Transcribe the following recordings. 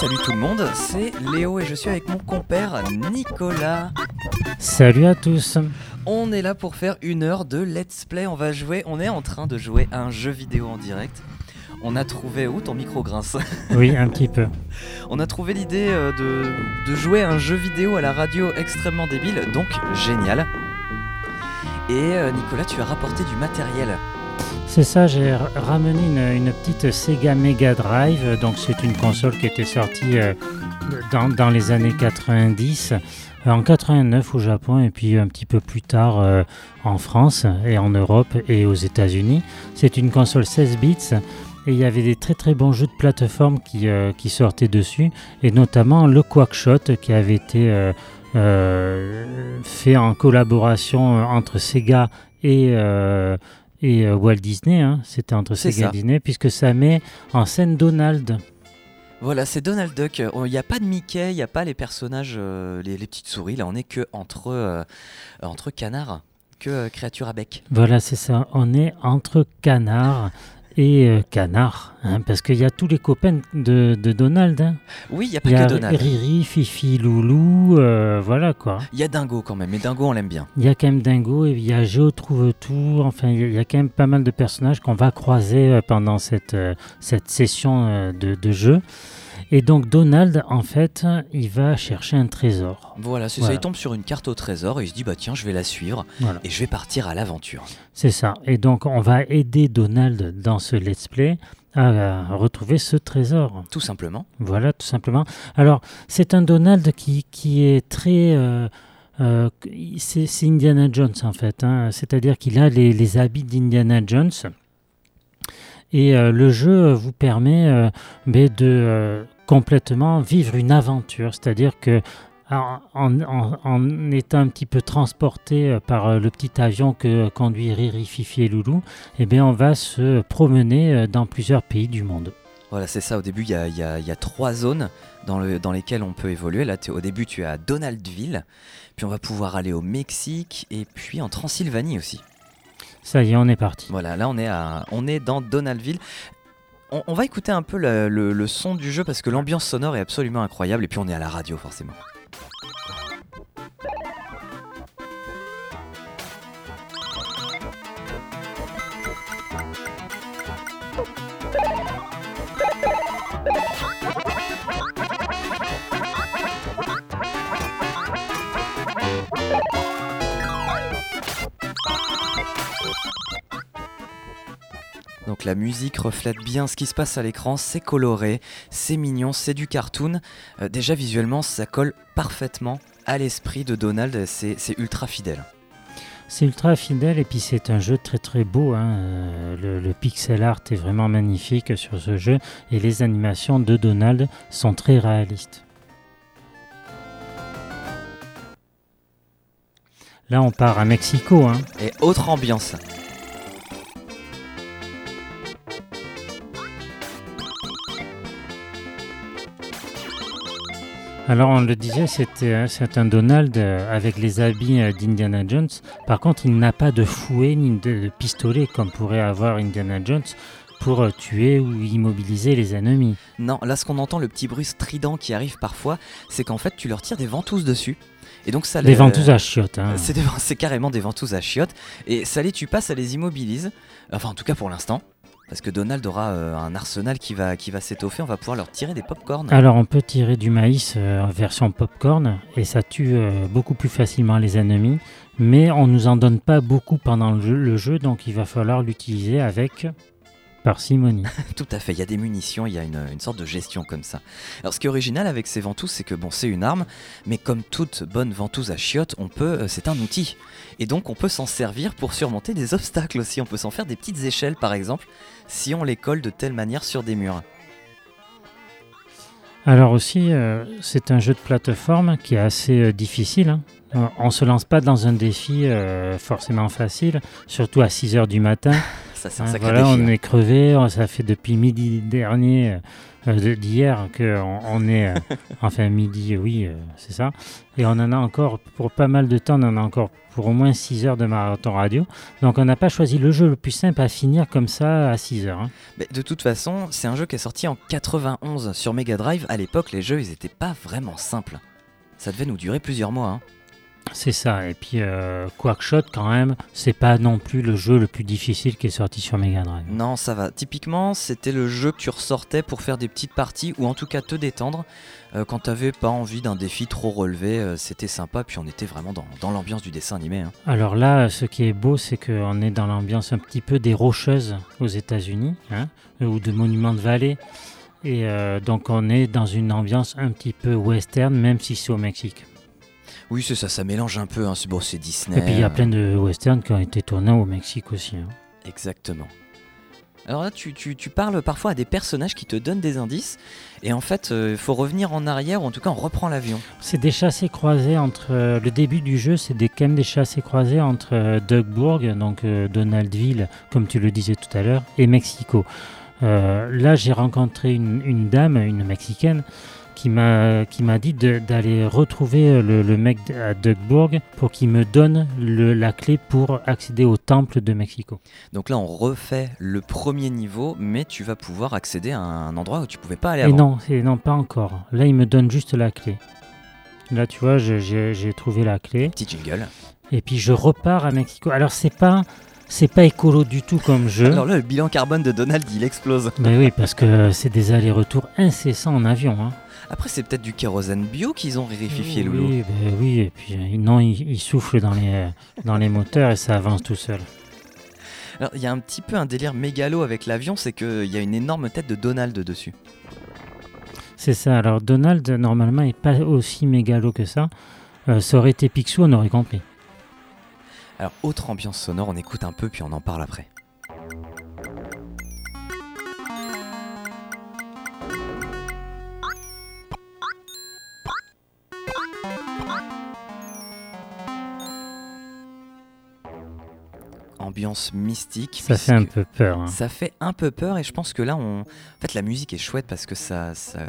salut tout le monde, c'est Léo et je suis avec mon compère Nicolas. Salut à tous. On est là pour faire une heure de let's play. On va jouer, on est en train de jouer à un jeu vidéo en direct. On a trouvé où ton micro grince? Oui, un petit peu. On a trouvé l'idée euh, de, de jouer à un jeu vidéo à la radio extrêmement débile, donc génial. Et euh, Nicolas, tu as rapporté du matériel. C'est ça, j'ai ramené une, petite Sega Mega Drive. Donc, c'est une console qui était sortie euh, dans, les années 90, euh, en 89 au Japon, et puis un petit peu plus tard euh, en France et en Europe et aux États-Unis. C'est une console 16 bits. Et il y avait des très très bons jeux de plateforme qui, qui sortaient dessus, et notamment le Quackshot qui avait été fait en collaboration entre Sega et, et euh, Walt Disney. hein. C'était entre Sega et Disney, puisque ça met en scène Donald. Voilà, c'est Donald Duck. Il n'y a pas de Mickey, il n'y a pas les personnages, euh, les, les petites souris. Là, on est que entre, euh, entre canards, que euh, créatures à bec. Voilà, c'est ça. On est entre canard et euh, canard, hein, parce qu'il y a tous les copains de, de Donald. hein. Oui, il n'y a pas y a que Donald. Riri, Fifi, Loulou, euh, voilà quoi. Il y a Dingo quand même, mais Dingo, on l'aime bien. Il y a quand même Dingo, et il y a Géo trouve tout. Enfin, il y a- quand même pas mal de personnages qu'on va croiser euh, pendant cette, cette session de, de jeu. Et donc Donald, en fait, il va chercher un trésor. Voilà, c'est ça. Il tombe sur une carte au trésor et il se dit bah tiens, je vais la suivre Voilà, et je vais partir à l'aventure. c'est ça. Et donc on va aider Donald dans ce let's play à, euh, retrouver ce trésor. Tout simplement. Voilà, tout simplement. Alors, c'est un Donald qui, qui est très... euh, euh, c'est Indiana Jones, en fait. hein. C'est-à-dire qu'il a les, les habits d'Indiana Jones. Et euh, le jeu vous permet euh, ben, de euh, complètement vivre une aventure. C'est-à-dire que en, en- étant un petit peu transporté euh, par euh, le petit avion que conduit Riri, Fifi et Loulou, eh bien, on va se promener euh, dans plusieurs pays du monde. Voilà, c'est ça. Au début, il y a, y y trois zones dans, le, dans lesquelles on peut évoluer. Là, au début, tu es à Donaldville, puis on va pouvoir aller au Mexique et puis en Transylvanie aussi. Ça y est, on est parti. Voilà, là, on est, à, on est dans Donaldville. On, va écouter un peu le son du jeu parce que l'ambiance sonore est absolument incroyable et puis on est à la radio forcément. Donc la musique reflète bien ce qui se passe à l'écran, c'est coloré, c'est mignon, c'est du cartoon. Euh, déjà visuellement, ça colle parfaitement à l'esprit de Donald, c'est ultra fidèle. C'est ultra fidèle et puis c'est un jeu très très beau. hein. Euh, Le, le pixel art est vraiment magnifique sur ce jeu et les animations de Donald sont très réalistes. Là on part à Mexico. hein. Et autre ambiance. Alors on le disait, c'était euh, c'est un Donald euh, avec les habits euh, d'Indiana Jones. Par contre, il n'a pas de fouet ni de, pistolet comme pourrait avoir Indiana Jones pour tuer ou immobiliser les ennemis. Non, là ce qu'on entend, le petit bruit strident qui arrive parfois, c'est qu'en fait tu leur tires des ventouses dessus. Et donc ça Des les- ventouses à chiottes. hein. C'est des- c'est carrément des ventouses à chiottes. Et ça les tue pas, ça les immobilise. Enfin, en tout cas pour l'instant. Parce que Donald aura euh, un arsenal qui va, qui va s'étoffer. On va pouvoir leur tirer des pop-corn. Alors on peut tirer du maïs euh, en version popcorn et ça tue euh, beaucoup plus facilement les ennemis, mais on nous en donne pas beaucoup pendant le jeu, donc il va falloir l'utiliser avec parcimonie. Tout à fait, il y a des munitions, il y a une, une sorte de gestion comme ça. Alors ce qui est original avec ces ventouses, c'est que bon, c'est une arme, mais comme toute bonne ventouse à chiottes, on peut, euh, c'est un outil. Et donc on peut s'en servir pour surmonter des obstacles aussi. On peut s'en faire des petites échelles par exemple, si on les colle de telle manière sur des murs. Alors aussi, euh, c'est un jeu de plateforme qui est assez euh, difficile. hein. On se lance pas dans un défi forcément facile, surtout à 6 heures du matin. ça c'est un Hein, sacré voilà, défi. on hein. est crevé, ça fait depuis midi dernier, euh, d'hier, qu'on on est, euh, enfin midi, oui, euh, c'est ça. Et on en a encore, pour pas mal de temps, on en a encore pour au moins 6 heures de marathon radio. Donc on n'a pas choisi le jeu le plus simple à finir comme ça à 6 heures. hein. Mais de toute façon, c'est un jeu qui est sorti en 91 sur Mega Drive. À l'époque, les jeux, ils étaient pas vraiment simples. Ça devait nous durer plusieurs mois. hein. C'est ça. Et puis euh, Quackshot, quand même, c'est pas non plus le jeu le plus difficile qui est sorti sur Mega Drive. Non, ça va. Typiquement, c'était le jeu que tu ressortais pour faire des petites parties ou en tout cas te détendre. Euh, quand t'avais pas envie d'un défi trop relevé, euh, c'était sympa. Puis on était vraiment dans, dans l'ambiance du dessin animé. hein. Alors là, ce qui est beau, c'est qu'on est dans l'ambiance un petit peu des Rocheuses aux États-Unis, hein, ou de Monuments de Vallée. Et euh, donc on est dans une ambiance un petit peu western, même si c'est au Mexique. Oui, c'est ça, ça mélange un peu. Hein. C'est bon, c'est Disney. Et puis il y a euh, plein de westerns qui ont été tournés au Mexique aussi. hein. Exactement. Alors là, tu, tu- tu parles parfois à des personnages qui te donnent des indices. Et en fait, il faut revenir en arrière, ou en tout cas, on reprend l'avion. C'est des chassés croisés entre. euh, le début du jeu, c'est des, quand même des chassés croisés entre euh, Dougburg, donc euh, Donaldville, comme tu le disais tout à l'heure, et Mexico. Euh, là, j'ai rencontré une, une dame, une mexicaine, qui m'a dit d'aller retrouver euh, le, le mec à Dougburg pour qu'il me donne le- la clé pour accéder au temple de Mexico. Donc là, on refait le premier niveau, mais tu vas pouvoir accéder à un endroit où tu pouvais pas aller Et avant. non, et non, pas encore. Là, il me donne juste la clé. Là, tu vois, j'ai trouvé la clé. Petit jingle. Et puis je repars à Mexico. Alors c'est pas c'est pas écolo du tout comme jeu. Alors là, le bilan carbone de Donald, il explose. Ben oui, parce que c'est des allers-retours incessants en avion. Hein. Après, c'est peut-être du kérosène bio qu'ils ont vérifié, Loulou. Oui, ben oui, et puis euh, non, il, il souffle dans les, dans les moteurs et ça avance tout seul. Alors, il y a un petit peu un délire mégalo avec l'avion, c'est qu'il y a une énorme tête de Donald dessus. C'est ça. Alors Donald, normalement, est pas aussi mégalo que ça. Euh, ça aurait été Picsou, on aurait compris. Alors, autre ambiance sonore, on écoute un peu, puis on en parle après. Ambiance mystique. Ça fait un peu peur. hein. Ça fait un peu peur et je pense que là, on... en fait, la musique est chouette parce que ça, ça,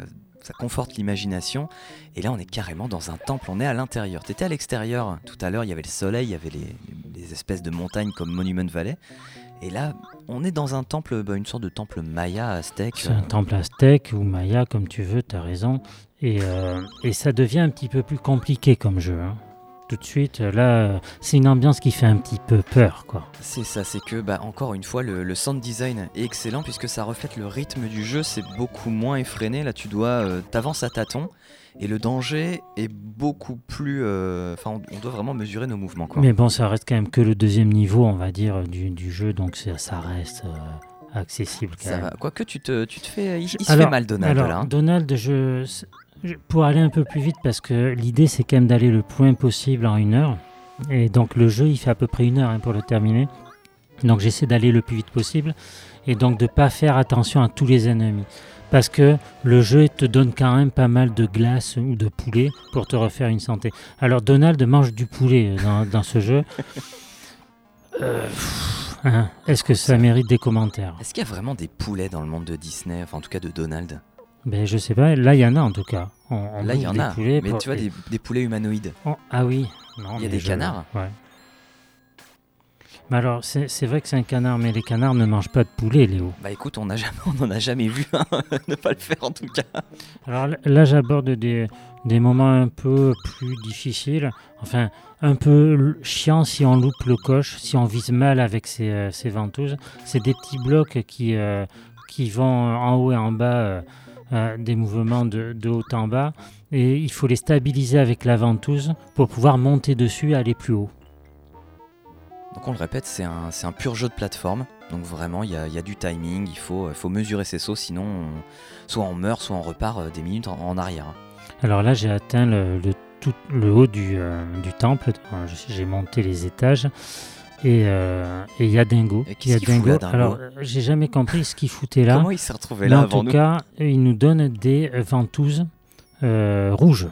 ça conforte l'imagination. Et là, on est carrément dans un temple, on est à l'intérieur. T'étais à l'extérieur tout à l'heure, il y avait le soleil, il y avait les, les espèces de montagnes comme Monument Valley. Et là, on est dans un temple, bah, une sorte de temple maya aztèque. C'est un temple aztèque ou maya, comme tu veux, tu as raison. Et, euh, et ça devient un petit peu plus compliqué comme jeu. hein. Tout de suite, euh, là, euh, c'est une ambiance qui fait un petit peu peur, quoi. C'est ça, c'est que, bah, encore une fois, le, le sound design est excellent puisque ça reflète le rythme du jeu, c'est beaucoup moins effréné. Là, tu dois, euh, t'avances à tâtons et le danger est beaucoup plus. euh, Enfin, on, on doit vraiment mesurer nos mouvements, quoi. Mais bon, ça reste quand même que le deuxième niveau, on va dire, du, du jeu, donc ça, ça reste euh, accessible quand Ça même. va. Quoique tu te, tu te fais, il, il se Alors- fait mal Donald Alors, là. hein. Donald, je- pour aller un peu plus vite, parce que l'idée, c'est quand même d'aller le plus loin possible en une heure. Et donc, le jeu, il fait à peu près une heure hein, pour le terminer. Donc, j'essaie d'aller le plus vite possible. Et donc, de pas faire attention à tous les ennemis. Parce que le jeu te donne quand même pas mal de glace ou de poulet pour te refaire une santé. Alors, Donald mange du poulet euh, dans, ce jeu. Euh, hein, Est-ce que ça mérite des commentaires? Est-ce qu'il y a vraiment des poulets dans le monde de Disney, enfin en tout cas de Donald? Ben, je sais pas, là il y en a en tout cas. On- on Là, il y en a. poulets Mais pour- tu vois, des, des poulets humanoïdes. Oh, ah oui. Non, Il y a des canards Ouais. Mais alors, c'est vrai que c'est un canard, mais les canards ne mangent pas de poulet, Léo. Bah écoute, on n'en a jamais vu un ne pas le faire en tout cas. Alors là- j'aborde des, des moments un peu plus difficiles. Enfin, un peu chiant si on loupe le coche, si on vise mal avec ses, euh, ses ventouses. C'est des petits blocs qui, euh, qui vont en haut et en bas, euh, euh, des mouvements de, de haut en bas. Et il faut les stabiliser avec la ventouse pour pouvoir monter dessus et aller plus haut. Donc on le répète, c'est un, pur jeu de plateforme. Donc vraiment, il y a, il y a du timing, il faut, il faut mesurer ses sauts, sinon on- soit on meurt, soit on repart euh, des minutes en, en arrière. Alors là, j'ai atteint le, le tout, le haut du, euh, du temple. Euh, J'ai monté les étages. Et euh, et il y a Dingo. Et y a là, Dingo Alors, j'ai jamais compris ce qu'il foutait là. Comment il s'est retrouvé Mais là en avant tout nous cas, il nous donne des ventouses euh, rouges.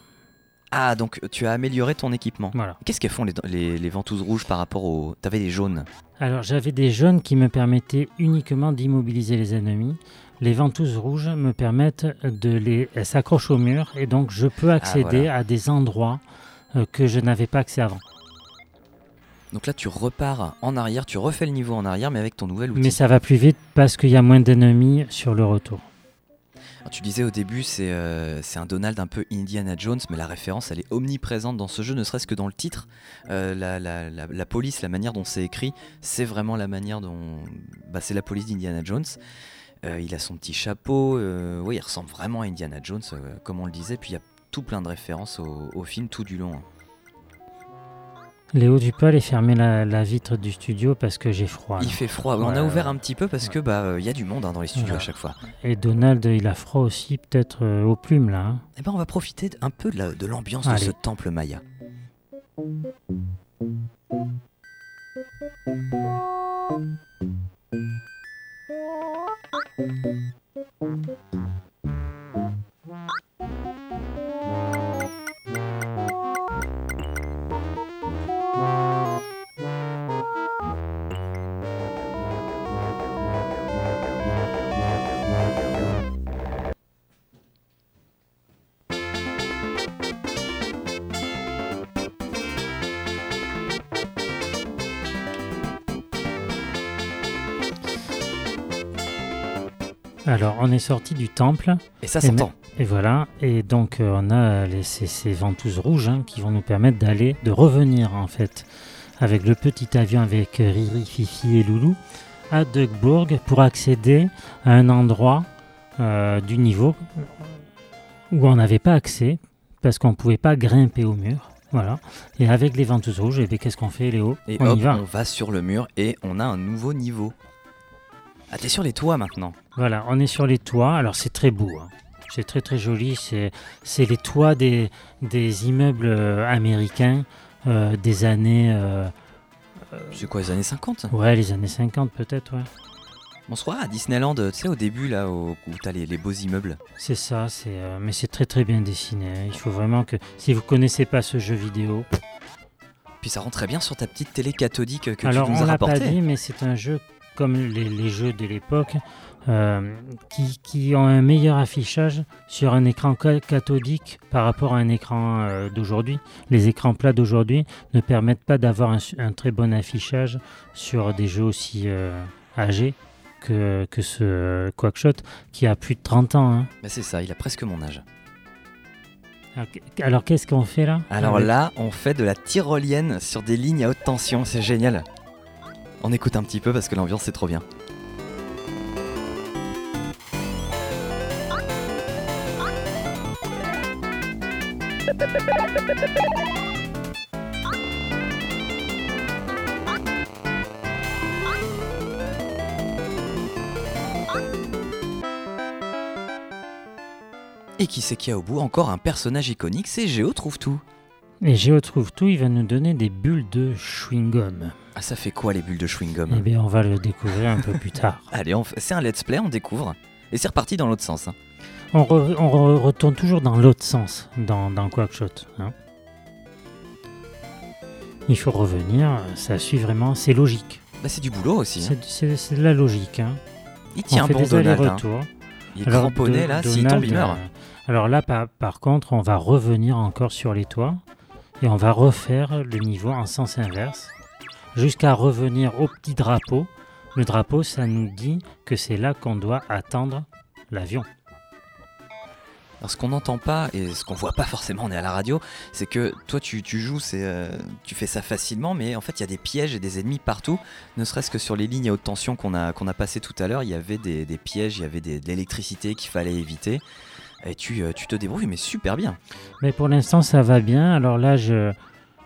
Ah, donc tu as amélioré ton équipement. Voilà. Qu'est-ce qu'elles font les, les, les ventouses rouges par rapport aux. T'avais les jaunes. Alors j'avais des jaunes qui me permettaient uniquement d'immobiliser les ennemis. Les ventouses rouges me permettent de les elles s'accrochent au mur et donc je peux accéder voilà. à des endroits euh, que je n'avais pas accès avant. Donc là, tu repars en arrière, tu refais le niveau en arrière, mais avec ton nouvel outil. Mais ça va plus vite parce qu'il y a moins d'ennemis sur le retour. Alors, tu disais au début, c'est euh, c'est un Donald un peu Indiana Jones, mais la référence, elle est omniprésente dans ce jeu, ne serait-ce que dans le titre. Euh, la, la- la- la police, la manière dont c'est écrit, c'est vraiment la manière dont. Bah, c'est la police d'Indiana Jones. Euh, il a son petit chapeau, oui, il ressemble vraiment à Indiana Jones, comme on le disait. Puis il y a tout plein de références au, au film tout du long. hein. Léo Dupol est fermé la, la vitre du studio parce que j'ai froid. là. Il fait froid. On a ouvert un petit peu parce que bah il y a du monde hein, dans les studios à chaque fois. Et Donald, il a froid aussi, peut-être euh, aux plumes là. hein. Et ben on va profiter un peu de la- de l'ambiance de ce temple maya. Alors, on est sorti du temple. Et ça Et s'entend. Et voilà, et donc euh, on a les- ces, ces ventouses rouges hein, qui vont nous permettre d'aller, de revenir en fait, avec le petit avion avec euh, Riri, Fifi et Loulou, à Duckburg pour accéder à un endroit euh, du niveau où on n'avait pas accès parce qu'on ne pouvait pas grimper au mur. Voilà. Et avec les ventouses rouges, et bien qu'est-ce qu'on fait, Léo? Et On hop, y va. on va sur le mur et on a un nouveau niveau. Ah, t'es sur les toits maintenant. Voilà, on est sur les toits. Alors c'est très beau. hein. C'est très très joli. C'est les toits des, des immeubles euh, américains euh, des années. euh, C'est quoi, les années 50 ouais, les années 50 peut-être, ouais. On se croit à Disneyland, tu sais, au début, là, où t'as les, les beaux immeubles. C'est ça, c'est euh, mais c'est très très bien dessiné. hein. Il faut vraiment que. Si vous connaissez pas ce jeu vidéo. Puis ça rend très bien sur ta petite télé cathodique que Alors tu nous on as l'a pas rapporté. dit, mais c'est un jeu comme les, les jeux de l'époque. euh, qui, qui ont un meilleur affichage sur un écran ca- cathodique par rapport à un écran euh, d'aujourd'hui. Les écrans plats d'aujourd'hui ne permettent pas d'avoir un, très bon affichage sur des jeux aussi euh, âgés que, que ce Quackshot qui a plus de 30 ans. hein. Bah, c'est ça, il a presque mon âge. Alors, qu- Alors qu'est-ce qu'on fait là Alors là, on fait de la tyrolienne sur des lignes à haute tension, c'est génial. On écoute un petit peu parce que l'ambiance c'est trop bien. Et qui c'est qu'il y a au bout Encore un personnage iconique, c'est Géo trouve tout. Et Géo trouve tout, il va nous donner des bulles de chewing-gum. Ah ça fait quoi les bulles de chewing-gum? Eh bien, on va le découvrir un peu plus tard. Allez, on c'est un let's play, on découvre. Et c'est reparti dans l'autre sens. hein. On, re- on re- retourne toujours dans l'autre sens, dans, dans Quackshot. hein. Il faut revenir, ça suit vraiment, c'est logique. Bah c'est du boulot aussi. hein. C'est- de la logique. hein. Il On tient fait bon des Donald. Il est Alors, cramponné là, s'il tombe il meurt. euh, alors là, par, par contre, on va revenir encore sur les toits et on va refaire le niveau en sens inverse jusqu'à revenir au petit drapeau. Le drapeau, ça nous dit que c'est là qu'on doit attendre l'avion. Alors ce qu'on n'entend pas et ce qu'on voit pas forcément, on est à la radio, c'est que toi tu, joues, euh, tu fais ça facilement, mais en fait il y a des pièges et des ennemis partout. Ne serait-ce que sur les lignes à haute tension qu'on a, passées tout à l'heure, il y avait des, pièges, il y avait de l'électricité qu'il fallait éviter. Et tu, euh, tu te débrouilles, mais super bien. Mais pour l'instant, ça va bien. Alors là, je...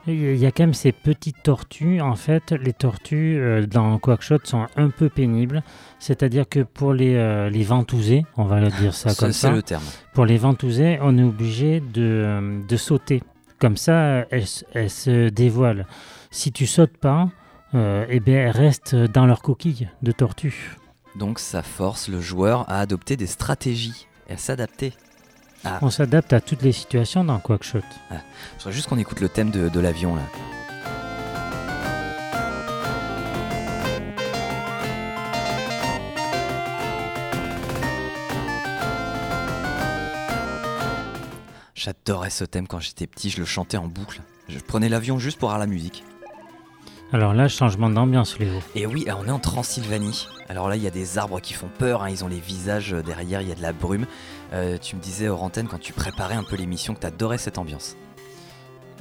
il y a quand même ces petites tortues. En fait, les tortues euh, dans Quackshot sont un peu pénibles. C'est-à-dire que pour les, euh, les ventouser, on va dire ça C'est comme c'est ça, le terme. pour les ventouser, on est obligé de, de sauter. Comme ça, elles, elles se dévoilent. Si tu sautes pas, euh, eh bien, elles restent dans leur coquille de tortue. Donc ça force le joueur à adopter des stratégies et à s'adapter. Ah. On s'adapte à toutes les situations dans Quackshot. Je voudrais juste qu'on écoute le thème de, de l'avion là. J'adorais ce thème quand j'étais petit, je le chantais en boucle. Je prenais l'avion juste pour avoir la musique. Alors là, changement d'ambiance, Léo. Et oui, on est en Transylvanie. Alors là, il y a des arbres qui font peur, hein, ils ont les visages euh, derrière, il y a de la brume. Euh, tu me disais, hors antenne, quand tu préparais un peu l'émission, que t'adorais cette ambiance.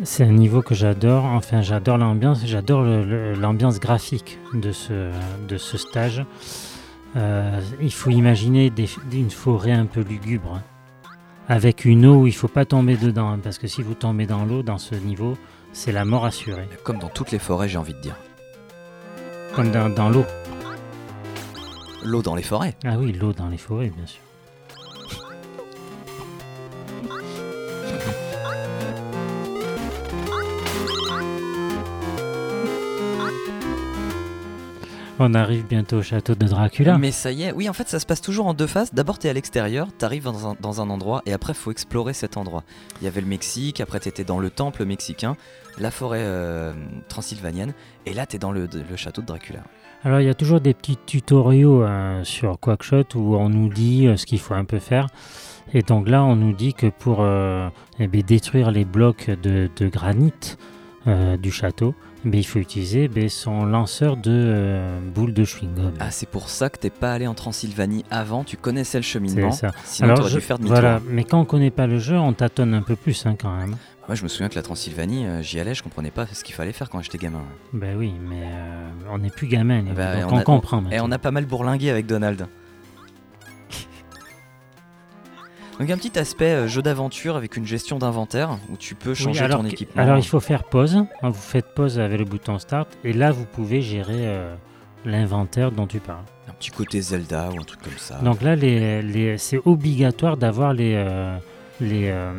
C'est un niveau que j'adore. Enfin, j'adore l'ambiance. J'adore l'ambiance graphique de ce, de ce stage. Euh, il faut imaginer des- une forêt un peu lugubre. hein. Avec une eau où il faut pas tomber dedans. hein, parce que si vous tombez dans l'eau, dans ce niveau, c'est la mort assurée. Comme dans toutes les forêts, j'ai envie de dire. Comme dans, dans l'eau. L'eau dans les forêts. Ah oui, l'eau dans les forêts, bien sûr. On arrive bientôt au château de Dracula. Mais ça y est, oui, en fait, ça se passe toujours en deux phases. D'abord, t'es à l'extérieur, t'arrives dans un, dans un endroit, et après, faut explorer cet endroit. Il y avait le Mexique, après, t'étais dans le temple mexicain, la forêt euh, transylvanienne, et là, t'es dans le, le château de Dracula. Alors il y a toujours des petits tutoriaux euh, sur Quackshot où on nous dit euh, ce qu'il faut un peu faire. Et donc là on nous dit que pour euh, eh bien, détruire les blocs de, de granit du château, bien, il faut utiliser bien, son lanceur de euh, boules de chewing-gum. Ah, c'est pour ça que t'es pas allé en Transylvanie avant, tu connaissais le C'est cheminement, ça. sinon t'aurais je- dû faire demi-tour. voilà, mais quand on connaît pas le jeu, on tâtonne un peu plus hein, quand même. Moi, je me souviens que la Transylvanie, euh, j'y allais, je comprenais pas ce qu'il fallait faire quand j'étais gamin. Ben oui, mais euh, on n'est plus gamin, Bah, donc on on, a- comprend. Et on a pas mal bourlingué avec Donald. Donc un petit aspect euh, jeu d'aventure avec une gestion d'inventaire où tu peux Oui, changer alors, ton équipement. alors il faut faire pause. Hein, Vous faites pause avec le bouton Start et là vous pouvez gérer euh, l'inventaire dont tu parles. Un petit côté Zelda ou un truc comme ça. Donc là les, les- c'est obligatoire d'avoir les, euh, les euh,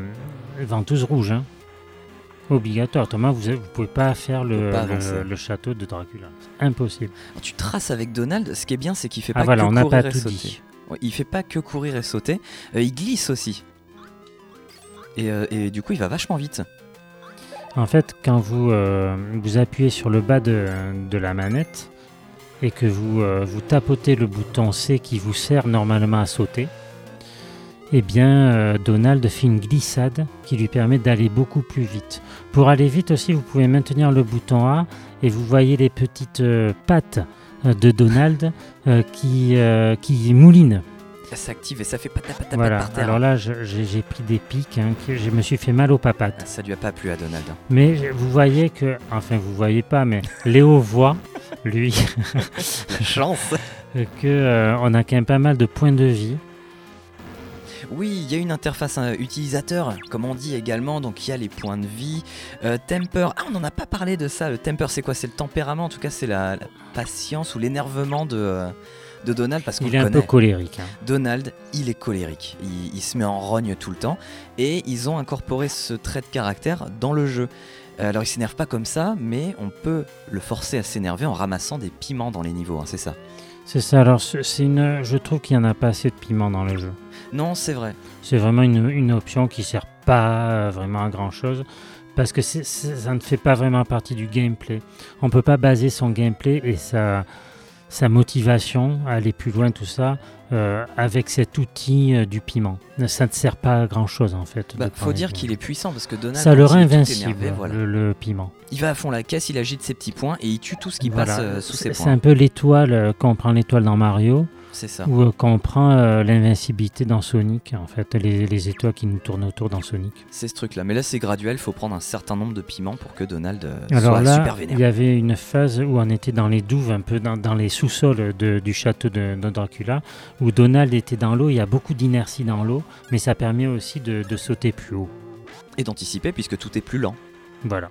ventouses rouges. hein. Obligatoire. Thomas, vous ne pouvez pas faire le, peut pas le- avancer. le château de Dracula. C'est impossible. Alors, tu traces avec Donald, ce qui est bien c'est qu'il fait Ah pas voilà, que on n'a courir pas et tout sauter. dit. Il fait pas que courir et sauter, euh, il glisse aussi. Et, euh, et du coup il va vachement vite. En fait, quand vous, euh, vous appuyez sur le bas de, la manette et que vous, vous tapotez le bouton C qui vous sert normalement à sauter, eh bien, Donald fait une glissade qui lui permet d'aller beaucoup plus vite. Pour aller vite aussi, vous pouvez maintenir le bouton A et vous voyez les petites pattes de Donald euh, qui, euh, qui moulinent. Ça s'active et ça fait patap patap Voilà. par terre. Alors là, je- j'ai pris des pics, hein, que je me suis fait mal aux papates. Ça lui a pas plu à Donald. hein. Mais vous voyez que, enfin vous voyez pas, mais Léo voit, lui, chance que euh, on a quand même pas mal de points de vie. Oui, il y a une interface utilisateur, comme on dit également, donc il y a les points de vie. Euh, temper, ah on n'en a pas parlé de ça, le temper c'est quoi? C'est le tempérament, en tout cas c'est la, la patience ou l'énervement de, euh, de Donald, parce qu'on Il le est un connaît. peu colérique. hein. Donald, il est colérique, il, il se met en rogne tout le temps, et ils ont incorporé ce trait de caractère dans le jeu. Alors il s'énerve pas comme ça, mais on peut le forcer à s'énerver en ramassant des piments dans les niveaux, hein, c'est ça. C'est ça. Alors ce- c'est une, je trouve qu'il n'y en a pas assez de piment dans le jeu. Non, c'est vrai. C'est vraiment une, une option qui sert pas euh, vraiment à grand chose parce que ça ne fait pas vraiment partie du gameplay. On peut pas baser son gameplay et sa, sa motivation à aller plus loin, tout ça, euh, avec cet outil euh, du piment. Ça ne sert pas à grand chose en fait. Bah, de faut dire qu'il est puissant parce que Donald, Ça le rend il invincible, énervé, voilà. le, le piment. Il va à fond la caisse, il agite ses petits points et il tue tout ce qui Voilà. passe euh, sous ses C'est c'est points. un peu l'étoile, quand on prend l'étoile dans Mario, C'est ça. ou euh, quand on prend euh, l'invincibilité dans Sonic, en fait, les, les étoiles qui nous tournent autour dans Sonic. C'est ce truc-là. Mais là, c'est graduel. faut prendre un certain nombre de piments pour que Donald euh, Alors soit là, super vénère. il y avait une phase où on était dans les douves, un peu dans, dans les sous-sols du château de, de Dracula, où Donald était dans l'eau. Il y a beaucoup d'inertie dans l'eau, mais ça permet aussi de, de sauter plus haut. Et d'anticiper puisque tout est plus lent. Voilà.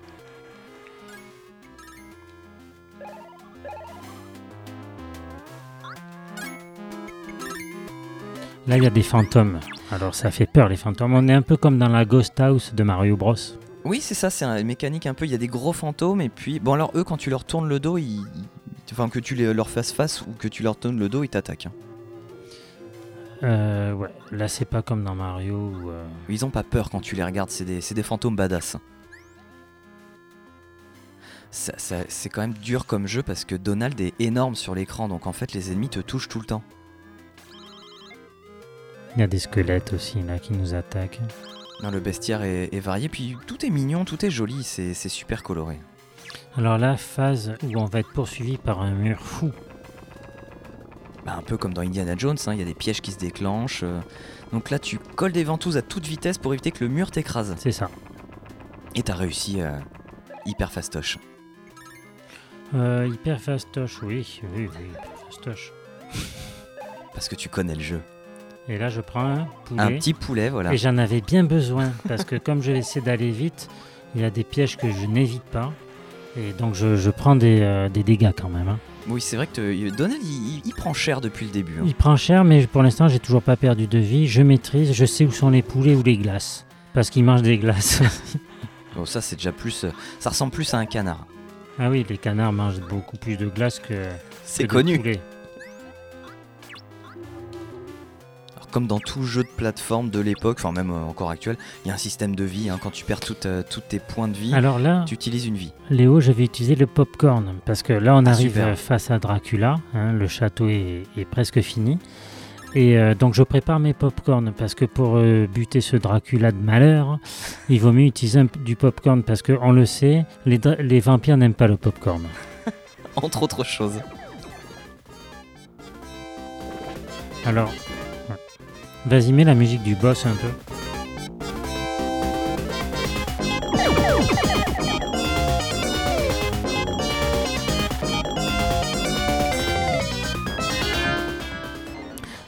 Là, il y a des fantômes. Alors, ça fait peur, les fantômes. On est un peu comme dans la Ghost House de Mario Bros. Oui, c'est ça. C'est une mécanique un peu. Il y a des gros fantômes et puis bon alors eux, quand tu leur tournes le dos, ils, enfin que tu les- leur fasses face ou que tu leur tournes le dos, ils t'attaquent. hein. Euh, ouais, là c'est pas comme dans Mario où, euh, Ils ont pas peur quand tu les regardes, c'est des, des fantômes badass. Ça- ça- c'est quand même dur comme jeu parce que Donald est énorme sur l'écran, donc en fait les ennemis te touchent tout le temps. Il y a des squelettes aussi là qui nous attaquent. Non, le bestiaire est, est varié, puis tout est mignon, tout est joli, c'est super coloré. Alors là, phase où on va être poursuivi par un mur fou. Bah, un peu comme dans Indiana Jones, hein, il y a des pièges qui se déclenchent. euh. Donc là, tu colles des ventouses à toute vitesse pour éviter que le mur t'écrase. C'est ça. Et t'as réussi euh, hyper fastoche. Euh, hyper fastoche, oui, oui, oui, hyper fastoche. Parce que tu connais le jeu. Et là, je prends un poulet. Un petit poulet, voilà. Et j'en avais bien besoin parce que comme je vais essayer d'aller vite, il y a des pièges que je n'évite pas. Et donc je, je prends des, euh, des dégâts quand même. hein. Oui, c'est vrai que te- Donald, il, prend cher depuis le début. hein. Il prend cher, mais pour l'instant, j'ai toujours pas perdu de vie. Je maîtrise, je sais où sont les poulets ou les glaces. Parce qu'ils mangent des glaces. Bon, ça, c'est déjà plus. euh, ça ressemble plus à un canard. ah oui, les canards mangent beaucoup plus de glace que, C'est de comme dans tout jeu de plateforme de l'époque, enfin même euh, encore actuel, il y a un système de vie. hein. Quand tu perds toutes, euh, toutes tes points de vie, Alors là, tu utilises une vie. Léo, je vais utiliser le popcorn parce que là, on Ah, arrive super. face à Dracula. hein, le château est, est presque fini. Et euh, donc, je prépare mes popcorn parce que pour euh, buter ce Dracula de malheur, il vaut mieux utiliser un du popcorn parce que on le sait, les, les vampires n'aiment pas le popcorn. Entre autres choses. Alors. Vas-y, mets la musique du boss un peu.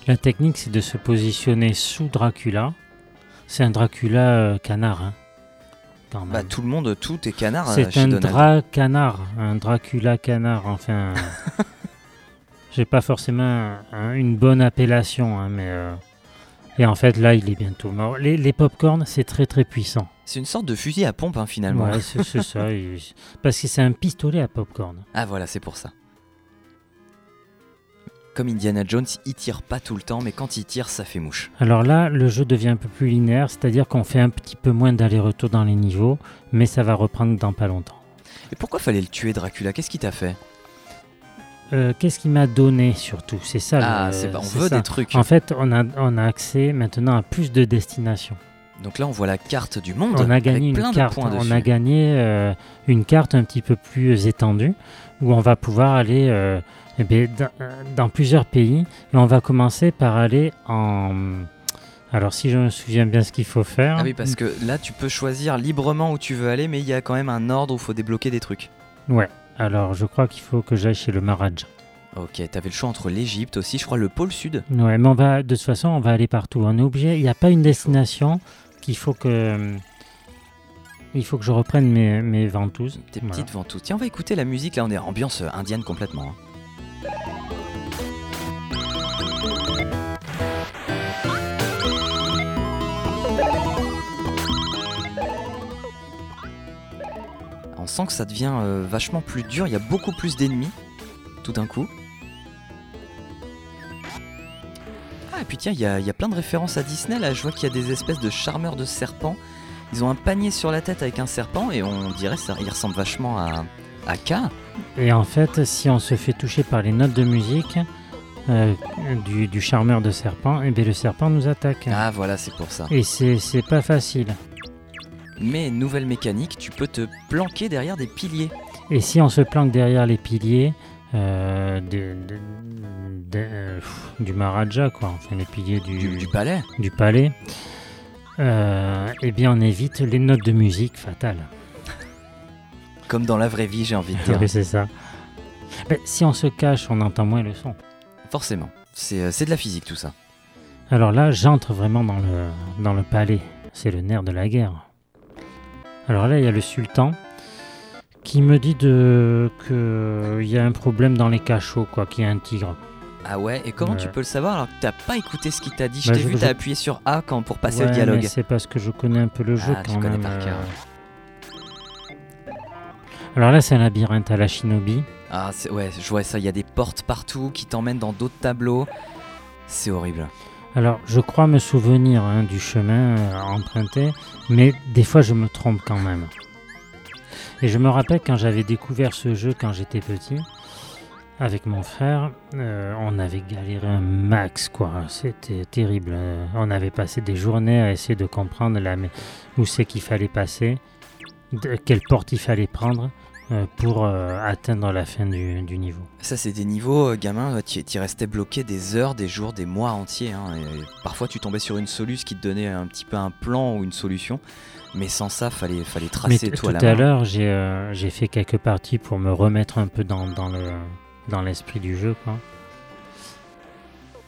La technique, c'est de se positionner sous Dracula. C'est un Dracula euh, canard, hein, quand même. Bah, tout le monde, tout est canard C'est un dra canard, un Dracula canard, enfin. J'ai pas forcément un- une bonne appellation, hein, mais. euh, Et en fait, là, il est bientôt mort. Les, les popcorn, c'est très très puissant. C'est une sorte de fusil à pompe hein, finalement. Ouais, c'est c'est ça. il- Parce que c'est un pistolet à popcorn. Ah voilà, c'est pour ça. Comme Indiana Jones, il tire pas tout le temps, mais quand il tire, ça fait mouche. Alors là, le jeu devient un peu plus linéaire, c'est-à-dire qu'on fait un petit peu moins d'aller-retour dans les niveaux, mais ça va reprendre dans pas longtemps. Et pourquoi fallait le tuer, Dracula? Qu'est-ce qu'il t'a fait? Euh, Qu'est-ce qu'il m'a donné surtout? C'est ça. Ah, le- pas, on veut ça. des trucs. En fait, on a, on a accès maintenant à plus de destinations. Donc là, on voit la carte du monde. On a gagné avec plein une de carte. points On dessus. a gagné euh, une carte un petit peu plus étendue où on va pouvoir aller euh, eh bien, dans, euh, dans plusieurs pays et on va commencer par aller en. Alors, si je me souviens bien ce qu'il faut faire. Ah oui, parce que là, tu peux choisir librement où tu veux aller, mais il y a quand même un ordre où il faut débloquer des trucs. Ouais. Alors, je crois qu'il faut que j'aille chez le Maharaja. Ok, t'avais le choix entre l'Égypte aussi, je crois le pôle sud. Ouais, mais on va, de toute façon, on va aller partout. On est obligé. Il n'y a pas une destination qu'il faut que. Il faut que je reprenne mes, mes ventouses. Tes Voilà. petites ventouses. Tiens, on va écouter la musique, là, on est en ambiance indienne complètement. hein. On sent que ça devient euh, vachement plus dur, il y a beaucoup plus d'ennemis, tout d'un coup. Ah, et puis tiens, il y, a- il y a plein de références à Disney, là, je vois qu'il y a des espèces de charmeurs de serpents. Ils ont un panier sur la tête avec un serpent, et on dirait ça, il ressemble vachement à, à K. Et en fait, si on se fait toucher par les notes de musique euh, du, du charmeur de serpent, et bien le serpent nous attaque. Ah voilà, c'est pour ça. Et c'est c'est pas facile. Mais nouvelle mécanique, tu peux te planquer derrière des piliers. Et si on se planque derrière les piliers euh, de- de- de- euh, pff, du Maharaja, quoi, enfin les piliers du, Du, du palais. du palais, euh, eh bien on évite les notes de musique fatales. Comme dans la vraie vie, j'ai envie de dire. Oui, c'est ça. Mais si on se cache, on entend moins le son. Forcément. C'est c'est de la physique tout ça. Alors là, j'entre vraiment dans le, dans le palais. C'est le nerf de la guerre. Alors là, il y a le sultan qui me dit de qu'il y a un problème dans les cachots, quoi, qu'il y a un tigre. Ah ouais, et comment tu peux le savoir alors que t'as pas écouté ce qu'il t'a dit? Je Bah, t'ai vu, je- t'as appuyé sur A quand, pour passer Ouais, le dialogue. C'est parce que je connais un peu le jeu Ah, tu quand connais même. par cœur. euh. Alors là, c'est un labyrinthe à la shinobi. Ah c'est- ouais, je vois ça, il y a des portes partout qui t'emmènent dans d'autres tableaux. C'est horrible. Alors, je crois me souvenir hein, du chemin euh, emprunté, mais des fois je me trompe quand même. Et je me rappelle quand j'avais découvert ce jeu quand j'étais petit, avec mon frère, euh, on avait galéré un max, quoi. C'était terrible. Euh, on avait passé des journées à essayer de comprendre où c'est qu'il fallait passer, de quelle porte il fallait prendre pour euh, atteindre la fin du, du niveau. Ça, c'est des niveaux, euh, gamin, tu y restais bloqué des heures, des jours, des mois entiers. hein, et parfois, tu tombais sur une soluce qui te donnait un petit peu un plan ou une solution. Mais sans ça, fallait, fallait Mais tracer t- tout à tout la à main. l'heure, j'ai euh, fait quelques parties pour me remettre un peu dans, dans le dans l'esprit du jeu, quoi.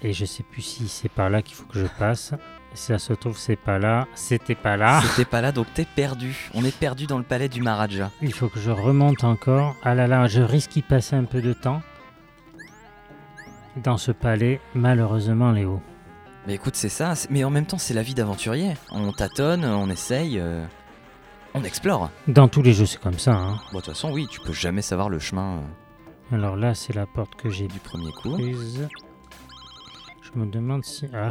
Et je sais plus si c'est par là qu'il faut que je passe. Si ça se trouve, c'est pas là. C'était pas là. C'était pas là, donc t'es perdu. On est perdu dans le palais du Maharaja. Il faut que je remonte encore. Ah là là, je risque d'y passer un peu de temps. Dans ce palais, malheureusement, Léo. Mais écoute, c'est ça. Mais en même temps, c'est la vie d'aventurier. On tâtonne, on essaye, euh, on explore. Dans tous les jeux, c'est comme ça. hein. Bon, de toute façon, oui, tu peux jamais savoir le chemin euh, Alors là, c'est la porte que j'ai du premier coup. prise. Je me demande si... Ah,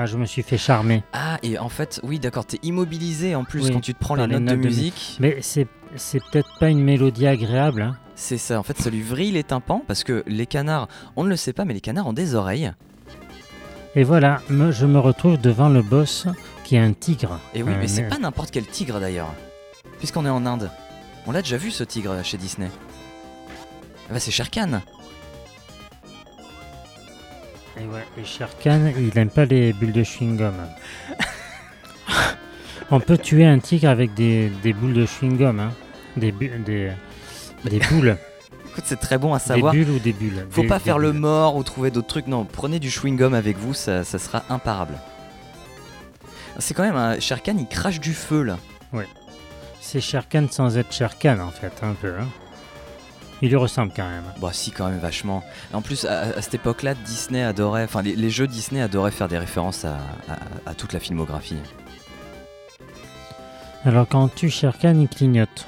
Ah, je me suis fait charmer. Ah, et en fait, oui, d'accord, t'es immobilisé en plus Oui, quand tu te prends les les notes de notes de mu- musique. Mais c'est c'est peut-être pas une mélodie agréable. hein. C'est ça, en fait, ça lui vrille les tympans parce que les canards, on ne le sait pas, mais les canards ont des oreilles. Et voilà, me- je me retrouve devant le boss qui est un tigre. Et oui, Euh, mais c'est pas n'importe quel tigre d'ailleurs. Puisqu'on est en Inde. On l'a déjà vu ce tigre chez Disney. Ah bah c'est Shere Khan. Et ouais, et Shere Khan, il aime pas les bulles de chewing-gum. On peut tuer un tigre avec des, des boules de chewing-gum. hein. Des, bu- des, des boules. Écoute, c'est très bon à des savoir. bulles ou des bulles. Faut Des- pas des faire le mort ou trouver d'autres trucs. Non, prenez du chewing-gum avec vous, ça, ça sera imparable. C'est quand même un Shere Khan, il crache du feu là. C'est Shere Khan sans être Shere Khan en fait, un peu. hein. Il lui ressemble quand même. Bah si quand même vachement. En plus à, à cette époque-là, Disney adorait, enfin les, les jeux Disney adoraient faire des références à, à- à toute la filmographie. Alors quand Shere Khan, il clignote.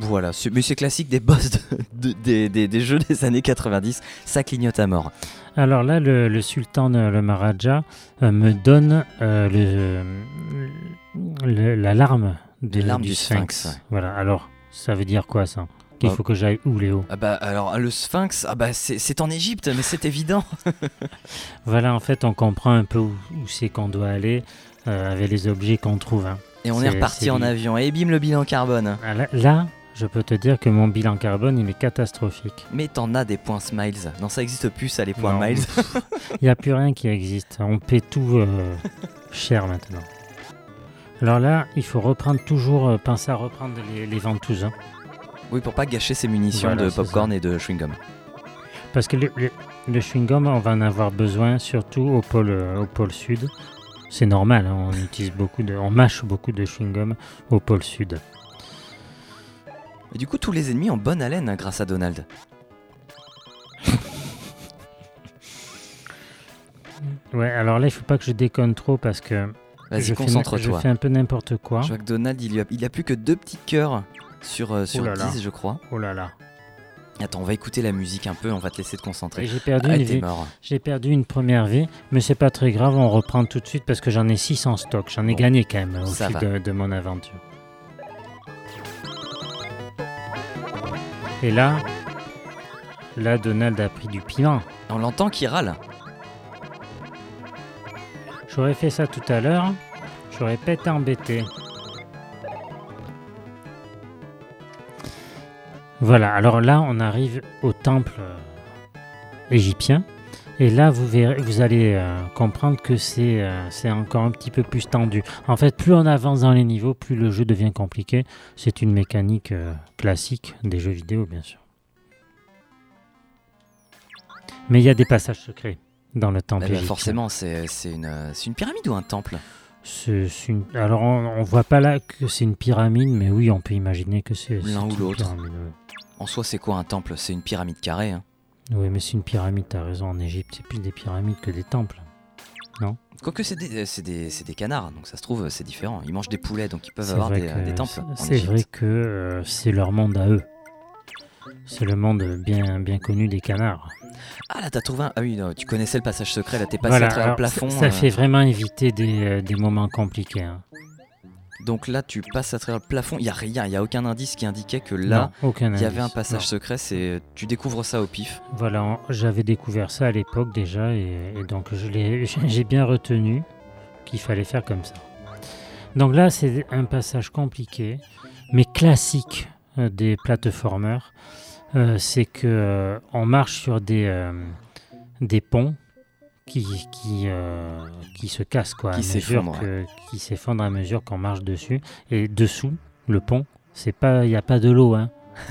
Voilà, mais c'est classique des boss de- de- des, des- des jeux des années 90, ça clignote à mort. Alors là, le, le sultan, euh, le Maharaja, euh, me donne euh, le, le- l'alarme de- L'alarme du sphinx, ouais. Voilà, alors ça veut dire quoi ça? Qu'il Bah- faut que j'aille où Léo Ah bah alors le sphinx, ah bah c'est en Égypte, mais c'est évident. Voilà, en fait, on comprend un peu où, où c'est qu'on doit aller euh, avec les objets qu'on trouve. hein. Et on est, reparti en avion. Et bim le bilan carbone. Ah, Là, là, je peux te dire que mon bilan carbone, il est catastrophique. Mais t'en as des points smiles. Non, ça existe plus ça les points Non. miles. Il n'y a plus rien qui existe. On paie tout euh, cher maintenant. Alors là, il faut reprendre toujours, euh, penser à reprendre les, les ventouses. hein. Oui, pour pas gâcher ses munitions Voilà, de popcorn et de chewing-gum. Parce que le, le- le chewing-gum, on va en avoir besoin surtout au pôle, au pôle sud. C'est normal, hein, on utilise beaucoup de, on mâche beaucoup de chewing-gum au pôle sud. Et du coup, tous les ennemis ont bonne haleine hein, grâce à Donald. Ouais, alors là, il faut pas que je déconne trop parce que Vas-y, je, fais, concentre-toi. je fais un peu n'importe quoi. Je vois que Donald, il, a, il a plus que deux petits cœurs sur, euh, sur Oh là là. 10, je crois. Oh là là. Attends, on va écouter la musique un peu, on va te laisser te concentrer. j'ai perdu Ah, une mort. J'ai perdu une première vie, mais c'est pas très grave, on reprend tout de suite parce que j'en ai 6 en stock. J'en ai Bon, gagné quand même au ça fil de, de mon aventure. Et là, là, Donald a pris du piment. On l'entend qui râle. J'aurais fait ça tout à l'heure, j'aurais pas été embêté. Voilà, alors là, on arrive au temple euh, égyptien. Et là, vous, verrez, vous allez euh, comprendre que c'est euh, c'est encore un petit peu plus tendu. En fait, plus on avance dans les niveaux, plus le jeu devient compliqué. C'est une mécanique euh, classique des jeux vidéo, bien sûr. Mais il y a des passages secrets dans le temple égyptien. forcément, c'est une, pyramide ou un temple? Une- Alors, on, on voit pas là que c'est une pyramide, mais oui, on peut imaginer que c'est. L'un ou l'autre. En soi, c'est quoi un temple? C'est une pyramide carrée. hein. Oui, mais c'est une pyramide, t'as raison. En Égypte, c'est plus des pyramides que des temples. Quoique c'est des, c'est des, c'est des canards, donc ça se trouve, c'est différent. Ils mangent des poulets, donc ils peuvent avoir vrai des, que euh, des temples. C'est vrai que euh, c'est leur monde à eux. C'est le monde bien, bien connu des canards. Ah là, t'as trouvé un. Ah oui, non, tu connaissais le passage secret, là, t'es passé Voilà, à travers le plafond. ça, ça euh, fait vraiment éviter des, euh, des moments compliqués. hein. Donc là, tu passes à travers le plafond. Il y a rien, il y a aucun indice qui indiquait que là, il y avait un passage non. secret. C'est, tu découvres ça au pif. Voilà, j'avais découvert ça à l'époque déjà et, et donc je l'ai- j'ai bien retenu qu'il fallait faire comme ça. Donc là, c'est un passage compliqué, mais classique euh, des plateformeurs. Euh, c'est que euh, on marche sur des, euh, des ponts qui, qui, euh, qui se cassent quoi, Qui que- qui s'effondrent à mesure qu'on marche dessus. Et dessous, le pont, c'est pas, il n'y a pas de l'eau, hein.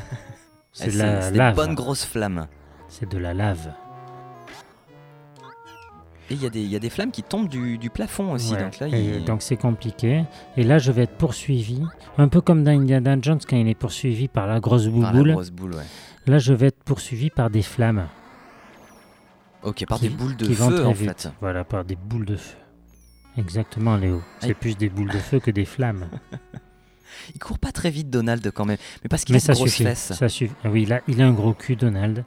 Eh, C'est de la c'est des lave. bonnes grosses flammes. C'est de la lave. Et il y, a des- il y a des flammes qui tombent du, du plafond aussi. Ouais, Donc là, et il... donc c'est compliqué. Et là, je vais être poursuivi, un peu comme dans Indiana Jones quand il est poursuivi par la grosse par la grosse boule, ouais. Là, je vais être poursuivi par des flammes Ok, par Qui- des boules de qui feu très en vite. fait. Voilà, par des boules de feu. Exactement, Léo. C'est Aïe. plus des boules de feu que des flammes. Il court pas très vite, Donald, quand même. Mais parce qu'il a ça suffit. fesses. Ça suffit. Ah Oui, là, il a un gros cul, Donald.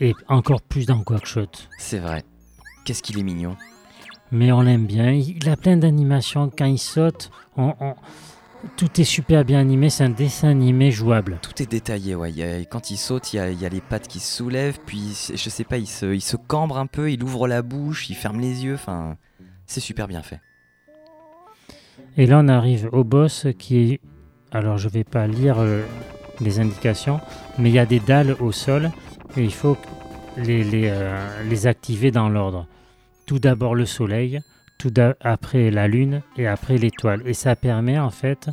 Et encore plus dans Quackshot. C'est vrai. Qu'est-ce qu'il est mignon. Mais on l'aime bien. Il a plein d'animations. Quand il saute, on- on- tout est super bien animé. C'est un dessin animé jouable. Tout est détaillé, ouais. Il y a- quand il saute, il y, a, il y a les pattes qui se soulèvent, puis je sais pas, il se, il se cambre un peu, il ouvre la bouche, il ferme les yeux. Enfin, c'est super bien fait. Et là, on arrive au boss qui est. Alors, je vais pas lire euh, les indications, mais il y a des dalles au sol et il faut les, les, euh, les activer dans l'ordre. Tout d'abord le soleil, tout après la lune et après l'étoile. Et ça permet en fait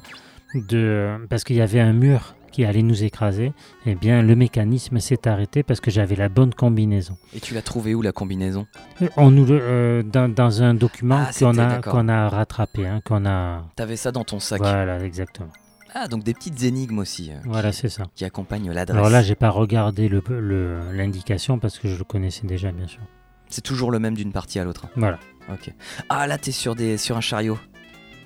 de. Parce qu'il y avait un mur qui allait nous écraser, eh bien le mécanisme s'est arrêté parce que j'avais la bonne combinaison. Et tu l'as trouvé où la combinaison? Euh, On nous le- euh, dans, dans un document Ah, qu'on a, qu'on a rattrapé, hein, qu'on a. T'avais ça dans ton sac. Voilà, exactement. Ah, donc des petites énigmes aussi euh, Voilà, c'est ça. qui accompagnent l'adresse. Alors là, j'ai pas regardé le- le- l'indication parce que je le connaissais déjà, bien sûr. C'est toujours le même d'une partie à l'autre. Voilà. Ok. Ah, là, t'es sur, des, sur un chariot.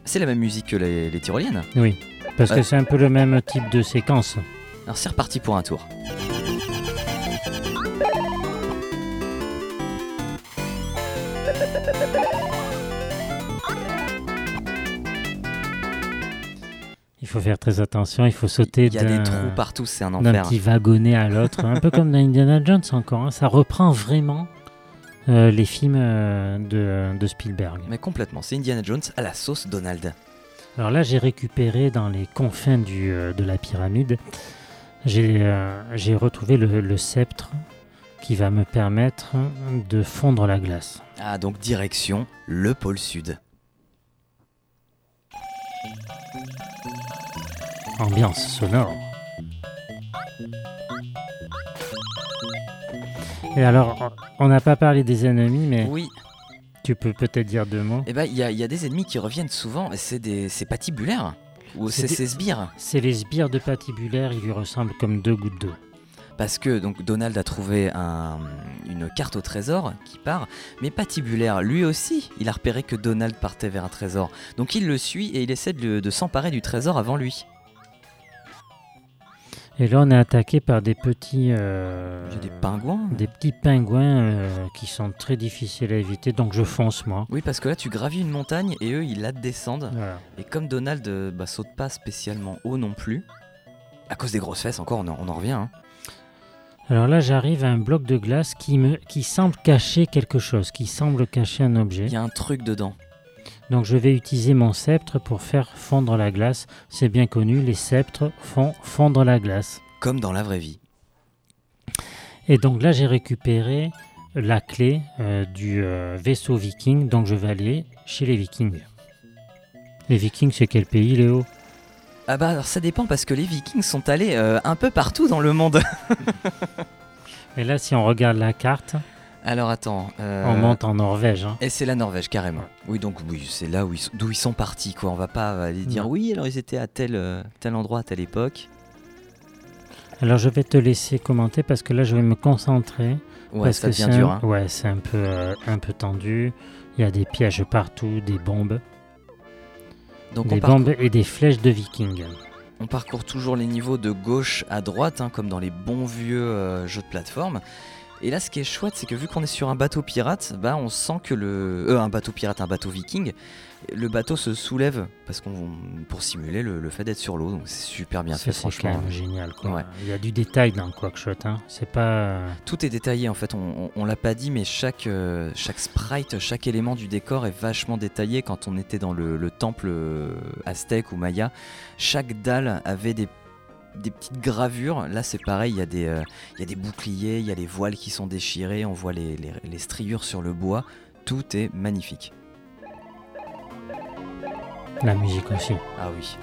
C'est la même musique que les, les tyroliennes. Oui, parce que c'est un peu le même type de séquence. Alors, c'est reparti pour un tour. Il faut faire très attention, il faut sauter Il y a des d'un trous partout, c'est un d'un enfer. petit wagonnet à l'autre, un peu comme dans Indiana Jones encore. hein. Ça reprend vraiment euh, les films euh, de, de Spielberg. Mais complètement, c'est Indiana Jones à la sauce Donald. Alors là, j'ai récupéré dans les confins du, euh, de la pyramide, j'ai j'ai retrouvé le, le sceptre qui va me permettre de fondre la glace. Ah, donc direction le pôle sud. Ambiance sonore. Et alors, on n'a pas parlé des ennemis, mais Oui, tu peux peut-être dire deux mots. et ben il y, a- il y a des ennemis qui reviennent souvent, c'est des c'est patibulaire. Ou C'est ces sbires. C'est les sbires de patibulaire, ils lui ressemblent comme deux gouttes d'eau. Parce que donc Donald a trouvé un- une carte au trésor qui part, mais Patibulaire, lui aussi, il a repéré que Donald partait vers un trésor. Donc il le suit et il essaie de s'emparer du trésor avant lui. Et là, on est attaqué par des petits... euh, des pingouins. Des petits pingouins euh, qui sont très difficiles à éviter, donc je fonce moi. Oui, parce que là tu gravis une montagne et eux ils la descendent. Voilà. Et comme Donald euh, bah, saute pas spécialement haut non plus, à cause des grosses fesses encore, on en, on en revient. hein. Alors là, j'arrive à un bloc de glace qui, me, qui semble cacher quelque chose, qui semble cacher un objet. Il y a un truc dedans. Donc je vais utiliser mon sceptre pour faire fondre la glace. C'est bien connu, les sceptres font fondre la glace. Comme dans la vraie vie. Et donc là, j'ai récupéré la clé euh, du euh, vaisseau viking, donc je vais aller chez les vikings. Les vikings, c'est quel pays, Léo? Ah bah alors ça dépend parce que les vikings sont allés euh, un peu partout dans le monde. Et là, si on regarde la carte, alors attends. euh, on monte en Norvège. hein. Et c'est la Norvège carrément. Oui donc oui c'est là ils d'où ils sont partis quoi. On va pas aller dire Non. oui alors ils étaient à tel euh, tel endroit à telle époque. Alors je vais te laisser commenter parce que là, je vais me concentrer. Ouais parce ça que devient c'est dur. un, hein. ouais, c'est un peu, euh, un peu tendu. Il y a des pièges partout, des bombes, Donc on, des parcourt, bombes et des flèches de vikings. on parcourt toujours les niveaux de gauche à droite hein, comme dans les bons vieux euh, jeux de plateforme. Et là, ce qui est chouette, c'est que vu qu'on est sur un bateau pirate, bah, on sent que le. Euh, un bateau pirate, un bateau viking, le bateau se soulève parce qu'on pour simuler le, le fait d'être sur l'eau. Donc c'est super bien fait, c'est franchement. génial. Quoi. Ouais. Il y a du détail dans Quackshot. Hein. C'est pas. Tout est détaillé en fait, on, on- on l'a pas dit, mais chaque, euh, chaque sprite, chaque élément du décor est vachement détaillé. Quand on était dans le, le temple euh, aztèque ou maya, chaque dalle avait des, des petites gravures. Là c'est pareil, il y, a des, euh, il y a des boucliers, il y a les voiles qui sont déchirés, on voit les, les- les striures sur le bois. Tout est magnifique. La musique aussi. Ah oui.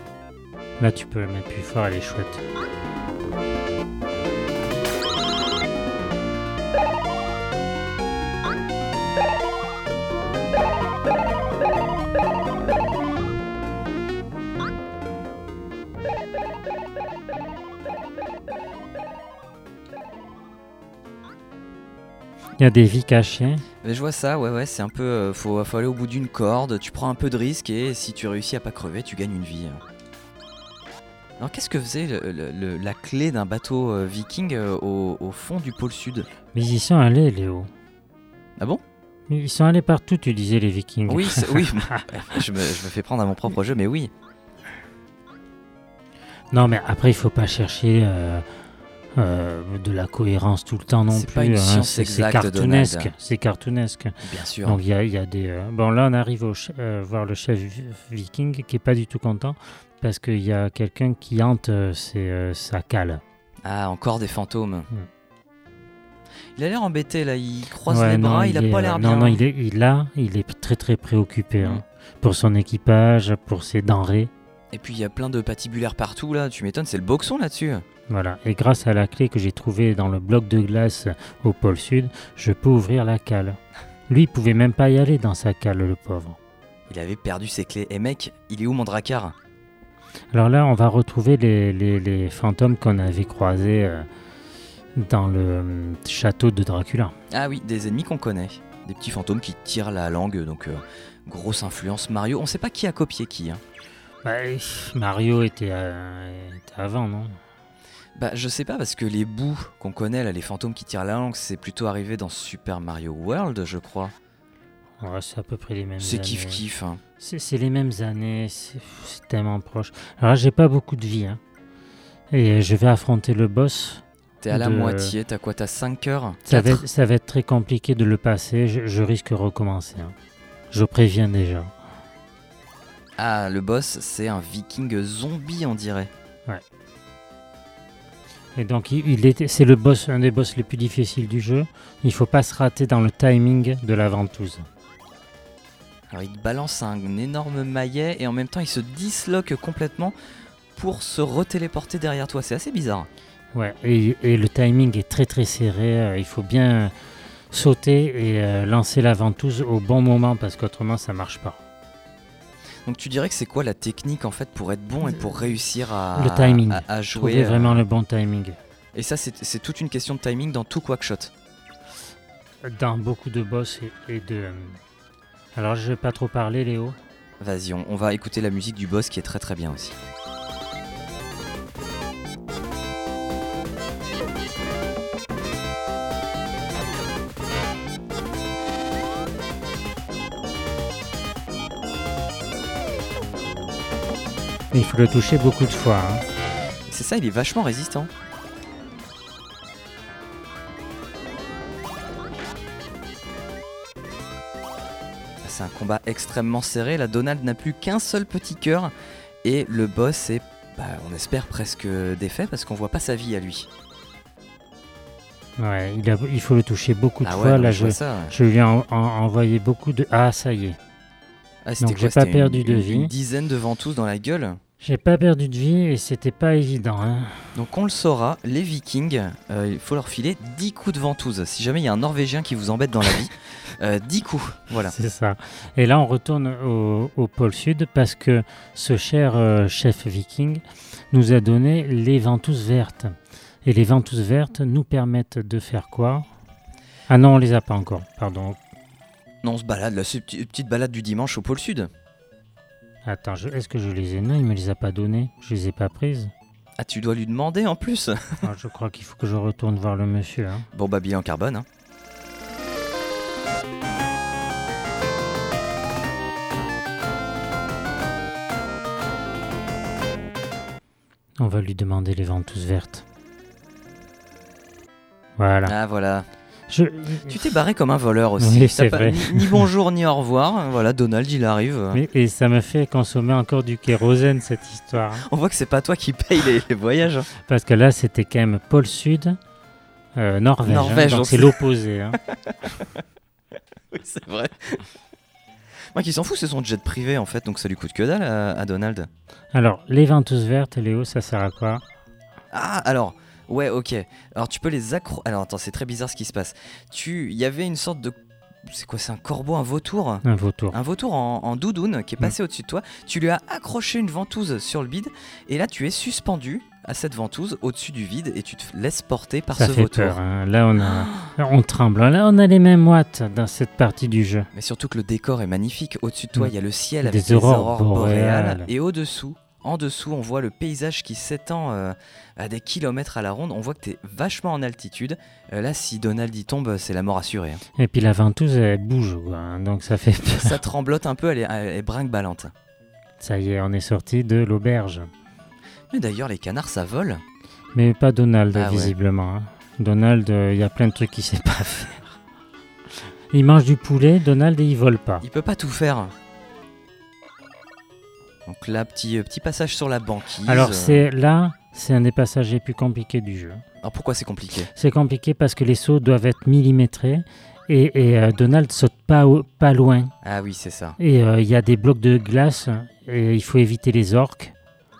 Là, tu peux le mettre plus fort, elle est chouette. Il y a des vies cachées. Mais je vois ça, ouais, ouais, c'est un peu. euh, faut, faut aller au bout d'une corde, tu prends un peu de risque et si tu réussis à pas crever, tu gagnes une vie. Alors, qu'est-ce que faisait le- le- le- la clé d'un bateau euh, viking euh, au, au fond du pôle sud? Mais ils y sont allés, Léo. Ah bon? Mais Ils sont allés partout, tu disais, les vikings. Oui, oui. je, me, je me fais prendre à mon propre jeu, mais oui. Non, mais après, il faut pas chercher euh, de la cohérence tout le temps non plus. hein. C'est cartoonesque. C'est cartoonesque. Bien sûr. Donc il y y a des. euh, Bon, là, on arrive au euh, voir le chef vi- viking qui est pas du tout content parce qu'il y a quelqu'un qui hante ses, sa cale. Ah, encore des fantômes. Hmm. Il a l'air embêté là, il croise Ouais, les non, bras, il, a est, pas l'air non, bien. Non, il est, il, là, il est très très préoccupé hein, Mm. pour son équipage, pour ses denrées. Et puis il y a plein de patibulaires partout là, tu m'étonnes, c'est le boxon là-dessus. Voilà. Et grâce à la clé que j'ai trouvée dans le bloc de glace au pôle sud, je peux ouvrir la cale. Lui, il pouvait même pas y aller dans sa cale, le pauvre. Il avait perdu ses clés. Et mec, il est où mon dracard Alors là, on va retrouver les, les- les fantômes qu'on avait croisés euh, dans le hum, château de Dracula. Ah oui, des ennemis qu'on connaît. Des petits fantômes qui tirent la langue, donc euh, grosse influence Mario. On sait pas qui a copié qui. hein. Bah, Mario était, euh, était avant, non? Bah je sais pas parce que les bouts qu'on connaît là, les fantômes qui tirent la langue, c'est plutôt arrivé dans Super Mario World, je crois. Ouais, C'est à peu près les mêmes C'est années. hein. C'est c'est les mêmes années, c'est tellement proche. Alors j'ai pas beaucoup de vie. hein. Et euh, je vais affronter le boss. T'es à la De- moitié, t'as quoi T'as 5 heures? Ça va, être, ça va être très compliqué de le passer. Je, je risque de recommencer. hein. Je préviens déjà. Ah, le boss, c'est un viking zombie, on dirait. Et donc, il, était, c'est le boss, un des boss les plus difficiles du jeu. Il faut pas se rater dans le timing de la ventouse. Alors il te balance un énorme maillet et en même temps il se disloque complètement pour se retéléporter derrière toi. C'est assez bizarre. Ouais, et, et le timing est très très serré. euh, il faut bien sauter et euh, lancer la ventouse au bon moment parce qu'autrement ça marche pas. Donc tu dirais que c'est quoi la technique en fait pour être bon et pour réussir à, Le timing. à, à jouer Trouver euh, vraiment le bon timing. Et ça c'est toute une question de timing dans tout Quackshot. Dans beaucoup de boss et, et de. euh, Alors je vais pas trop parler, Léo. Vas-y, on, on va écouter la musique du boss qui est très très bien aussi. Il faut le toucher beaucoup de fois. hein. C'est ça, il est vachement résistant. C'est un combat extrêmement serré. La Donald n'a plus qu'un seul petit cœur. Et le boss est, bah, on espère, presque défait parce qu'on voit pas sa vie à lui. Ouais, il, a- il faut le toucher beaucoup de Ah ouais, fois. non, Là, je ça. je lui ai en- en- envoyé beaucoup de. Ah, ça y est. Ah, Donc, j'ai pas c'était une- perdu de vie. Une dizaine de ventouses dans la gueule? J'ai pas perdu de vie et c'était pas évident. hein. Donc on le saura, les vikings, euh, il faut leur filer 10 coups de ventouse. Si jamais il y a un Norvégien qui vous embête dans la vie, euh, 10 coups. Voilà. C'est ça. Et là, on retourne au, au pôle sud parce que ce cher euh, chef viking nous a donné les ventouses vertes. Et les ventouses vertes nous permettent de faire quoi? Ah non, on les a pas encore. Pardon. Non, on se balade, petite- petite balade du dimanche au pôle sud. Attends, est-ce que je les ai Non, il me les a pas données. Je les ai pas prises. Ah, tu dois lui demander en plus Ah, je crois qu'il faut que je retourne voir le monsieur. hein. Bon, bah, billet en carbone. hein. On va lui demander les ventouses vertes. Voilà. Ah, voilà. Je... Tu t'es barré comme un voleur aussi. Oui, c'est vrai. Ni, bonjour ni au revoir. Voilà, Donald, il arrive. Mais- et ça me fait consommer encore du kérosène cette histoire. hein. On voit que c'est pas toi qui paye les, les voyages. hein. Parce que là, c'était quand même pôle Sud, euh, Norvège. hein. Norvège, on donc c'est l'opposé. hein. Oui, c'est vrai. Moi qui s'en fout, c'est son jet privé en fait, donc ça lui coûte que dalle à, à Donald. Alors, les ventouses vertes, Léo, ça sert à quoi? Ah, alors, ouais, ok. Alors tu peux les accro. Alors attends, c'est très bizarre ce qui se passe. Tu, il y avait une sorte de, c'est quoi, c'est un corbeau, un vautour, Un vautour. un vautour en, en doudoune qui est Mm. passé au-dessus de toi. Tu lui as accroché une ventouse sur le bide, et là tu es suspendu à cette ventouse au-dessus du vide, et tu te laisses porter par Ça ce fait vautour. peur. hein. Là, on, a... on tremble. Là, on a les mêmes watts dans cette partie du jeu. Mais surtout que le décor est magnifique. Au-dessus de toi, Mm. il y a le ciel avec des aurores aurores, boréales. boréales. Et au-dessous, en dessous, on voit le paysage qui s'étend euh, à des kilomètres à la ronde. On voit que tu es vachement en altitude. Euh, là, si Donald y tombe, c'est la mort assurée. hein. Et puis la ventouse, elle bouge. quoi, hein. Donc ça fait peur. Ça tremblote un peu, elle est, elle est brinque-ballante. Ça y est, on est sorti de l'auberge. Mais d'ailleurs, les canards, ça vole. Mais pas Donald, Ah ouais. visiblement. hein. Donald, euh, il y a plein de trucs qu'il sait pas faire. Il mange du poulet, Donald, et il vole pas. Il peut pas tout faire. Donc là, petit, euh, petit passage sur la banquise. Alors c'est là, c'est un des passages les plus compliqués du jeu. Alors pourquoi c'est compliqué? C'est compliqué parce que les sauts doivent être millimétrés et, et, euh, Donald saute pas, au- pas loin. Ah oui, c'est ça. Et euh, il y a des blocs de glace et il faut éviter les orques.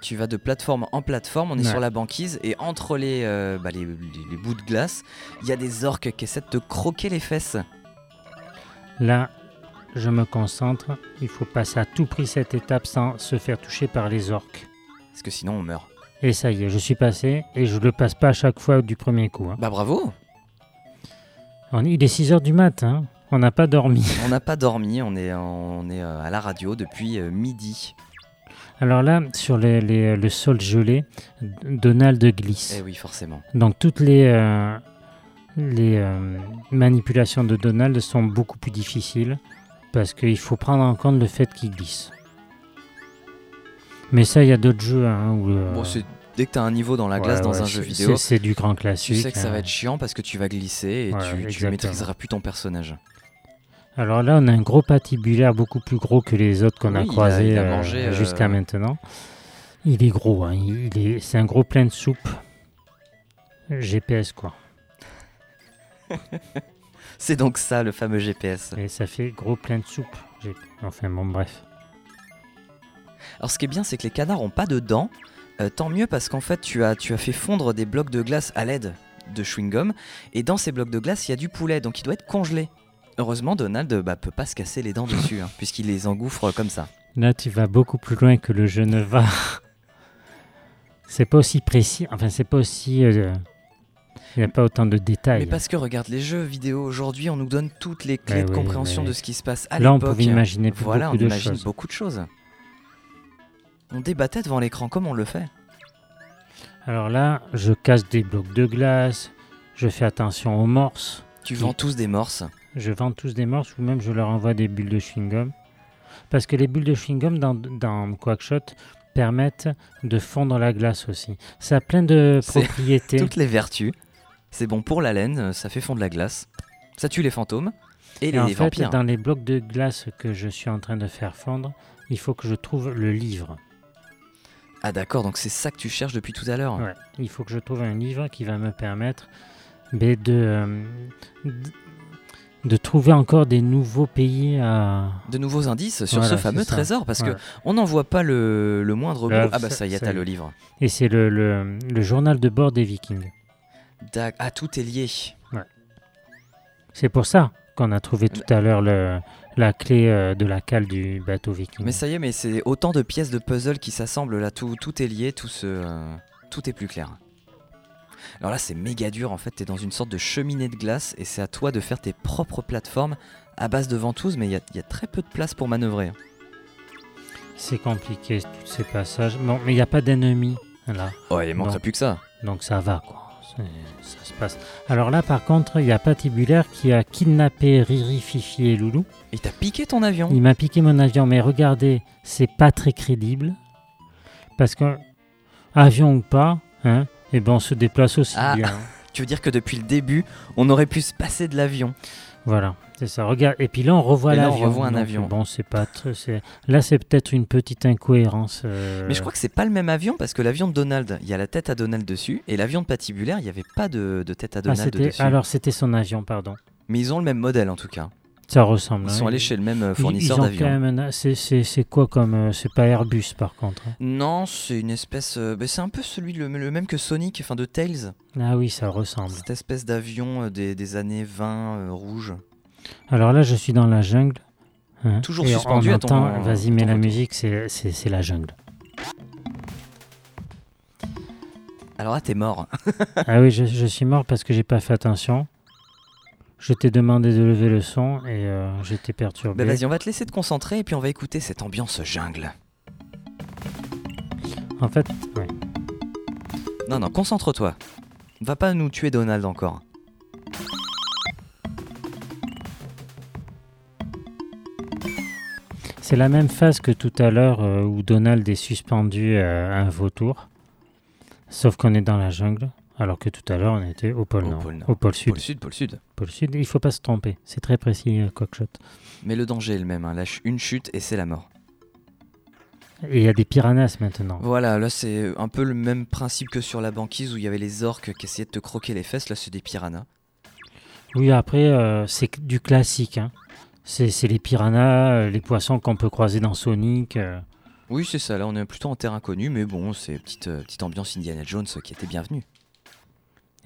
Tu vas de plateforme en plateforme, on est Ouais. sur la banquise et entre les, euh, bah, les, les- les bouts de glace, il y a des orques qui essaient de te croquer les fesses. Là, je me concentre. Il faut passer à tout prix cette étape sans se faire toucher par les orques. Parce que sinon on meurt. Et ça y est, je suis passé et je le passe pas à chaque fois du premier coup. hein. Bah bravo On- il est 6 heures du matin, on n'a pas dormi. On n'a pas dormi, on est, on est euh, à la radio depuis euh, midi. Alors là, sur les- les- le sol gelé, Donald glisse. Eh oui, forcément. Donc toutes les, euh, les euh, manipulations de Donald sont beaucoup plus difficiles parce qu'il faut prendre en compte le fait qu'il glisse. Mais ça, il y a d'autres jeux hein, où... euh, Bon, dès que tu as un niveau dans la glace ouais, dans ouais, un jeu vidéo, C'est du grand tu classique. sais que ça hein. va être chiant parce que tu vas glisser et Ouais, tu, tu exactement. maîtriseras plus ton personnage. Alors là, on a un gros patibulaire beaucoup plus gros que les autres qu'on Oui, a croisés euh, euh, jusqu'à maintenant. Il est gros, hein, il est, c'est un gros plein de soupe. GPS quoi. C'est donc ça le fameux GPS. Et ça fait gros plein de soupe. Enfin bon, bref. Alors ce qui est bien, c'est que les canards ont pas de dents. Euh, tant mieux parce qu'en fait, tu as, tu as fait fondre des blocs de glace à l'aide de chewing-gum. Et dans ces blocs de glace, il y a du poulet, donc il doit être congelé. Heureusement, Donald bah, peut pas se casser les dents dessus, hein, puisqu'il les engouffre comme ça. Là, tu vas beaucoup plus loin que le jeu ne va. c'est pas aussi précis. Enfin, c'est pas aussi. euh, Il n'y a pas autant de détails. Mais parce que regarde, les jeux vidéo aujourd'hui, on nous donne toutes les clés de compréhension de ce qui se passe à Là, on l'époque. pouvait imaginer Voilà, beaucoup on de imagine choses. beaucoup de choses. On débattait devant l'écran comme on le fait. Alors là, je casse des blocs de glace. Je fais attention aux morses. Tu vends tous des morses. Je vends tous des morses ou même je leur envoie des bulles de chewing-gum. Parce que les bulles de chewing-gum dans, dans Quackshot permettent de fondre la glace aussi. Ça a plein de propriétés. Toutes les vertus. C'est bon pour la laine, ça fait fondre la glace. Ça tue les fantômes et les Et en fait, vampires. dans les blocs de glace que je suis en train de faire fondre, il faut que je trouve le livre. Ah d'accord, donc c'est ça que tu cherches depuis tout à l'heure. Ouais, il faut que je trouve un livre qui va me permettre de, euh, de, de trouver encore des nouveaux pays à... De nouveaux indices sur Voilà, ce fameux trésor, parce Ouais. que on n'en voit pas le, le moindre Là, bout. Ah bah ça- y est, t'as le livre. Et c'est le, le, le journal de bord des Vikings. Ah tout est lié. C'est pour ça qu'on a trouvé tout à l'heure la clé euh, de la cale du bateau viking. Mais ça y est, mais c'est autant de pièces de puzzle qui s'assemblent là, tout, tout est lié, tout, se, euh, tout est plus clair. Alors là, c'est méga dur en fait, t'es dans une sorte de cheminée de glace et c'est à toi de faire tes propres plateformes à base de ventouses, mais il y a, il y a très peu de place pour manœuvrer. C'est compliqué tous ces passages. Bon, mais il n'y a pas d'ennemis Là. Oh, il manquerait plus que ça. Donc ça va, quoi. Ça se passe. Alors là, par contre, il y a Patibulaire qui a kidnappé Riri, Fifi et Loulou. Il t'a piqué ton avion. Il m'a piqué mon avion, mais regardez, c'est pas très crédible. Parce que, avion ou pas, hein, et ben on se déplace aussi Ah. bien. Tu veux dire que depuis le début, on aurait pu se passer de l'avion. Voilà, c'est ça. Regarde, et puis là, on revoit là, on l'avion. revoit un Donc, avion. Bon, c'est pas très. Là, c'est peut-être une petite incohérence. euh, Mais je crois que c'est pas le même avion parce que l'avion de Donald, il y a la tête à Donald dessus, et l'avion de Patibulaire, il n'y avait pas de, de tête à ah, Donald dessus. alors c'était son avion, pardon. Mais ils ont le même modèle en tout cas. Ça ressemble. Ils sont allés chez le même euh, fournisseur d'avions. C'est quoi comme. euh, C'est pas Airbus par contre. hein. Non, c'est une espèce. euh, bah, c'est un peu celui le, le même que Sonic, enfin de Tails. Ah oui, ça ressemble. Cette espèce d'avion des, des années 20 euh, rouge. Alors là, je suis dans la jungle. hein, Toujours suspendu à ton- Vas-y, mets la musique, c'est la jungle. Alors là, t'es mort. ah oui, je, je suis mort parce que j'ai pas fait attention. Je t'ai demandé de lever le son et euh, j'étais perturbé. Bah vas-y, on va te laisser te concentrer et puis on va écouter cette ambiance jungle. En fait, ouais. Non, non, concentre-toi. Va pas nous tuer Donald encore. c'est la même phase que tout à l'heure euh, où Donald est suspendu euh, à un vautour. Sauf qu'on est dans la jungle, alors que tout à l'heure on était au pôle Au Nord, pôle Nord. au pôle Sud. Pôle sud, pôle sud. Pôle Sud, il faut pas se tromper. C'est très précis, euh, Cockshot. Mais le danger est le même. hein. La ch- une chute et c'est la mort. Et il y a des piranhas maintenant. Voilà, là c'est un peu le même principe que sur la banquise où il y avait les orques qui essayaient de te croquer les fesses. Là, c'est des piranhas. Oui, après, euh, c'est du classique. hein. C'est les piranhas, euh, les poissons qu'on peut croiser dans Sonic. euh. Oui, c'est ça. Là, on est plutôt en terre inconnue, mais bon, c'est petite euh, petite ambiance Indiana Jones qui était bienvenue.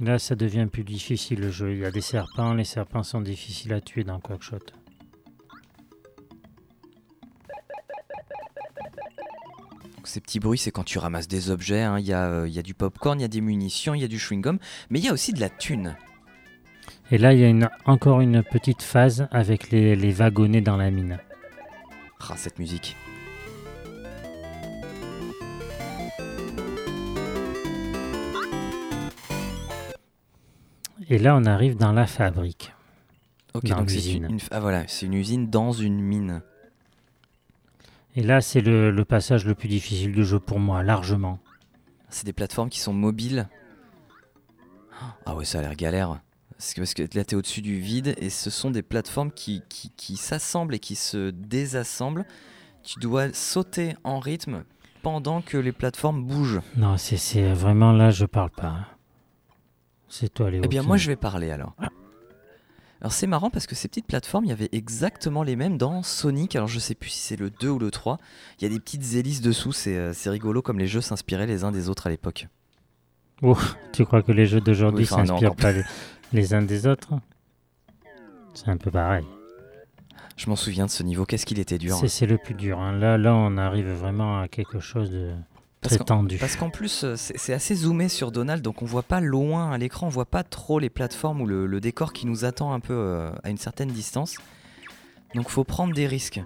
Là, ça devient plus difficile le jeu. Il y a des serpents, les serpents sont difficiles à tuer dans Quackshot. Ces petits bruits, c'est quand tu ramasses des objets. hein. Il y, a, euh, y a du popcorn, il y a des munitions, il y a du chewing-gum, mais il y a aussi de la thune. Et là, il y a une- encore une petite phase avec les, les wagonnets dans la mine. Ah, cette musique. Et là, on arrive dans la fabrique. Ok, Dans donc c'est une, une- ah, voilà, c'est une usine dans une mine. Et là, c'est le, le passage le plus difficile du jeu pour moi, largement. C'est des plateformes qui sont mobiles. Ah ouais, ça a l'air galère. Parce que, parce que là, t'es au-dessus du vide et ce sont des plateformes qui, qui, qui s'assemblent et qui se désassemblent. Tu dois sauter en rythme pendant que les plateformes bougent. Non, c'est- c'est vraiment là, je parle pas. C'est toi, Léo. Eh bien, moi, je vais parler alors. Alors, c'est marrant parce que ces petites plateformes, il y avait exactement les mêmes dans Sonic. Alors, je sais plus si c'est le 2 ou le 3. Il y a des petites hélices dessous. C'est euh, c'est rigolo comme les jeux s'inspiraient les uns des autres à l'époque. Tu crois que les jeux d'aujourd'hui Oui, enfin, non, s'inspirent encore pas les, les uns des autres? C'est un peu pareil. Je m'en souviens de ce niveau. Qu'est-ce qu'il était dur. hein. C'est c'est le plus dur. hein. Là, là, on arrive vraiment à quelque chose de Parce très qu'en- tendu. Parce qu'en plus, euh, c'est assez zoomé sur Donald, donc on voit pas loin à l'écran, on voit pas trop les plateformes ou le, le décor qui nous attend un peu euh, à une certaine distance. Donc faut prendre des risques.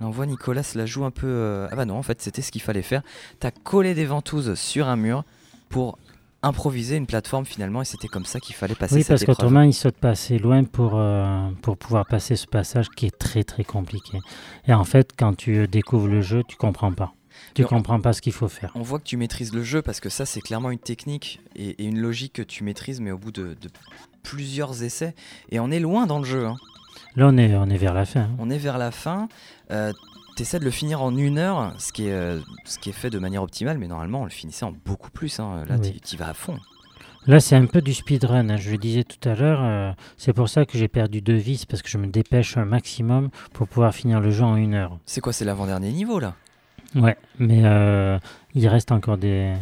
Là, on voit Nicolas la joue un peu. euh, Ah bah non, en fait, c'était ce qu'il fallait faire. T'as collé des ventouses sur un mur pour improviser une plateforme finalement, et c'était comme ça qu'il fallait passer Oui, cette parce qu'autrement, il saute pas assez loin pour, euh, pour pouvoir passer ce passage qui est très très compliqué. Et en fait, quand tu découvres le jeu, tu comprends pas. Tu Non. comprends pas ce qu'il faut faire. On voit que tu maîtrises le jeu parce que ça, c'est clairement une technique et, et une logique que tu maîtrises, mais au bout de, de plusieurs essais. Et on est loin dans le jeu. hein. Là, on est, on est vers la fin. hein. On est vers la fin. Euh, T'essaies de le finir en une heure, ce qui, est, euh, ce qui est fait de manière optimale, mais normalement on le finissait en beaucoup plus. hein. Là, Oui. tu y vas à fond. Là, c'est un peu du speedrun. hein. Je le disais tout à l'heure. euh, c'est pour ça que j'ai perdu deux c'est parce que je me dépêche un maximum pour pouvoir finir le jeu en une heure. C'est quoi, c'est l'avant-dernier niveau là? Ouais, mais euh, il reste encore des.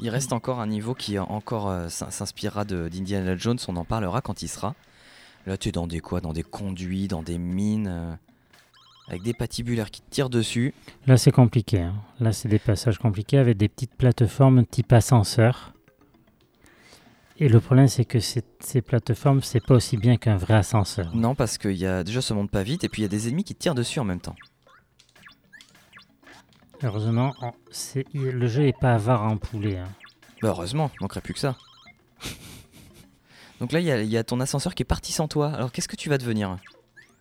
Il reste encore un niveau qui encore euh, s'in- s'inspirera de- d'Indiana Jones, on en parlera quand il sera. Là, tu es dans des quoi? Dans des conduits, dans des mines, euh, avec des patibulaires qui te tirent dessus. Là, c'est compliqué. hein. Là, c'est des passages compliqués avec des petites plateformes type ascenseur. Et le problème, c'est que ces, ces plateformes, c'est pas aussi bien qu'un vrai ascenseur. Non, parce que y a, déjà ça monte pas vite, et puis il y a des ennemis qui te tirent dessus en même temps. Heureusement, on- c'est- il- le jeu est pas avare en poulet. hein. Bah heureusement, manquerait plus que ça. Donc là, il y, a- il y a ton ascenseur qui est parti sans toi. Alors qu'est-ce que tu vas devenir?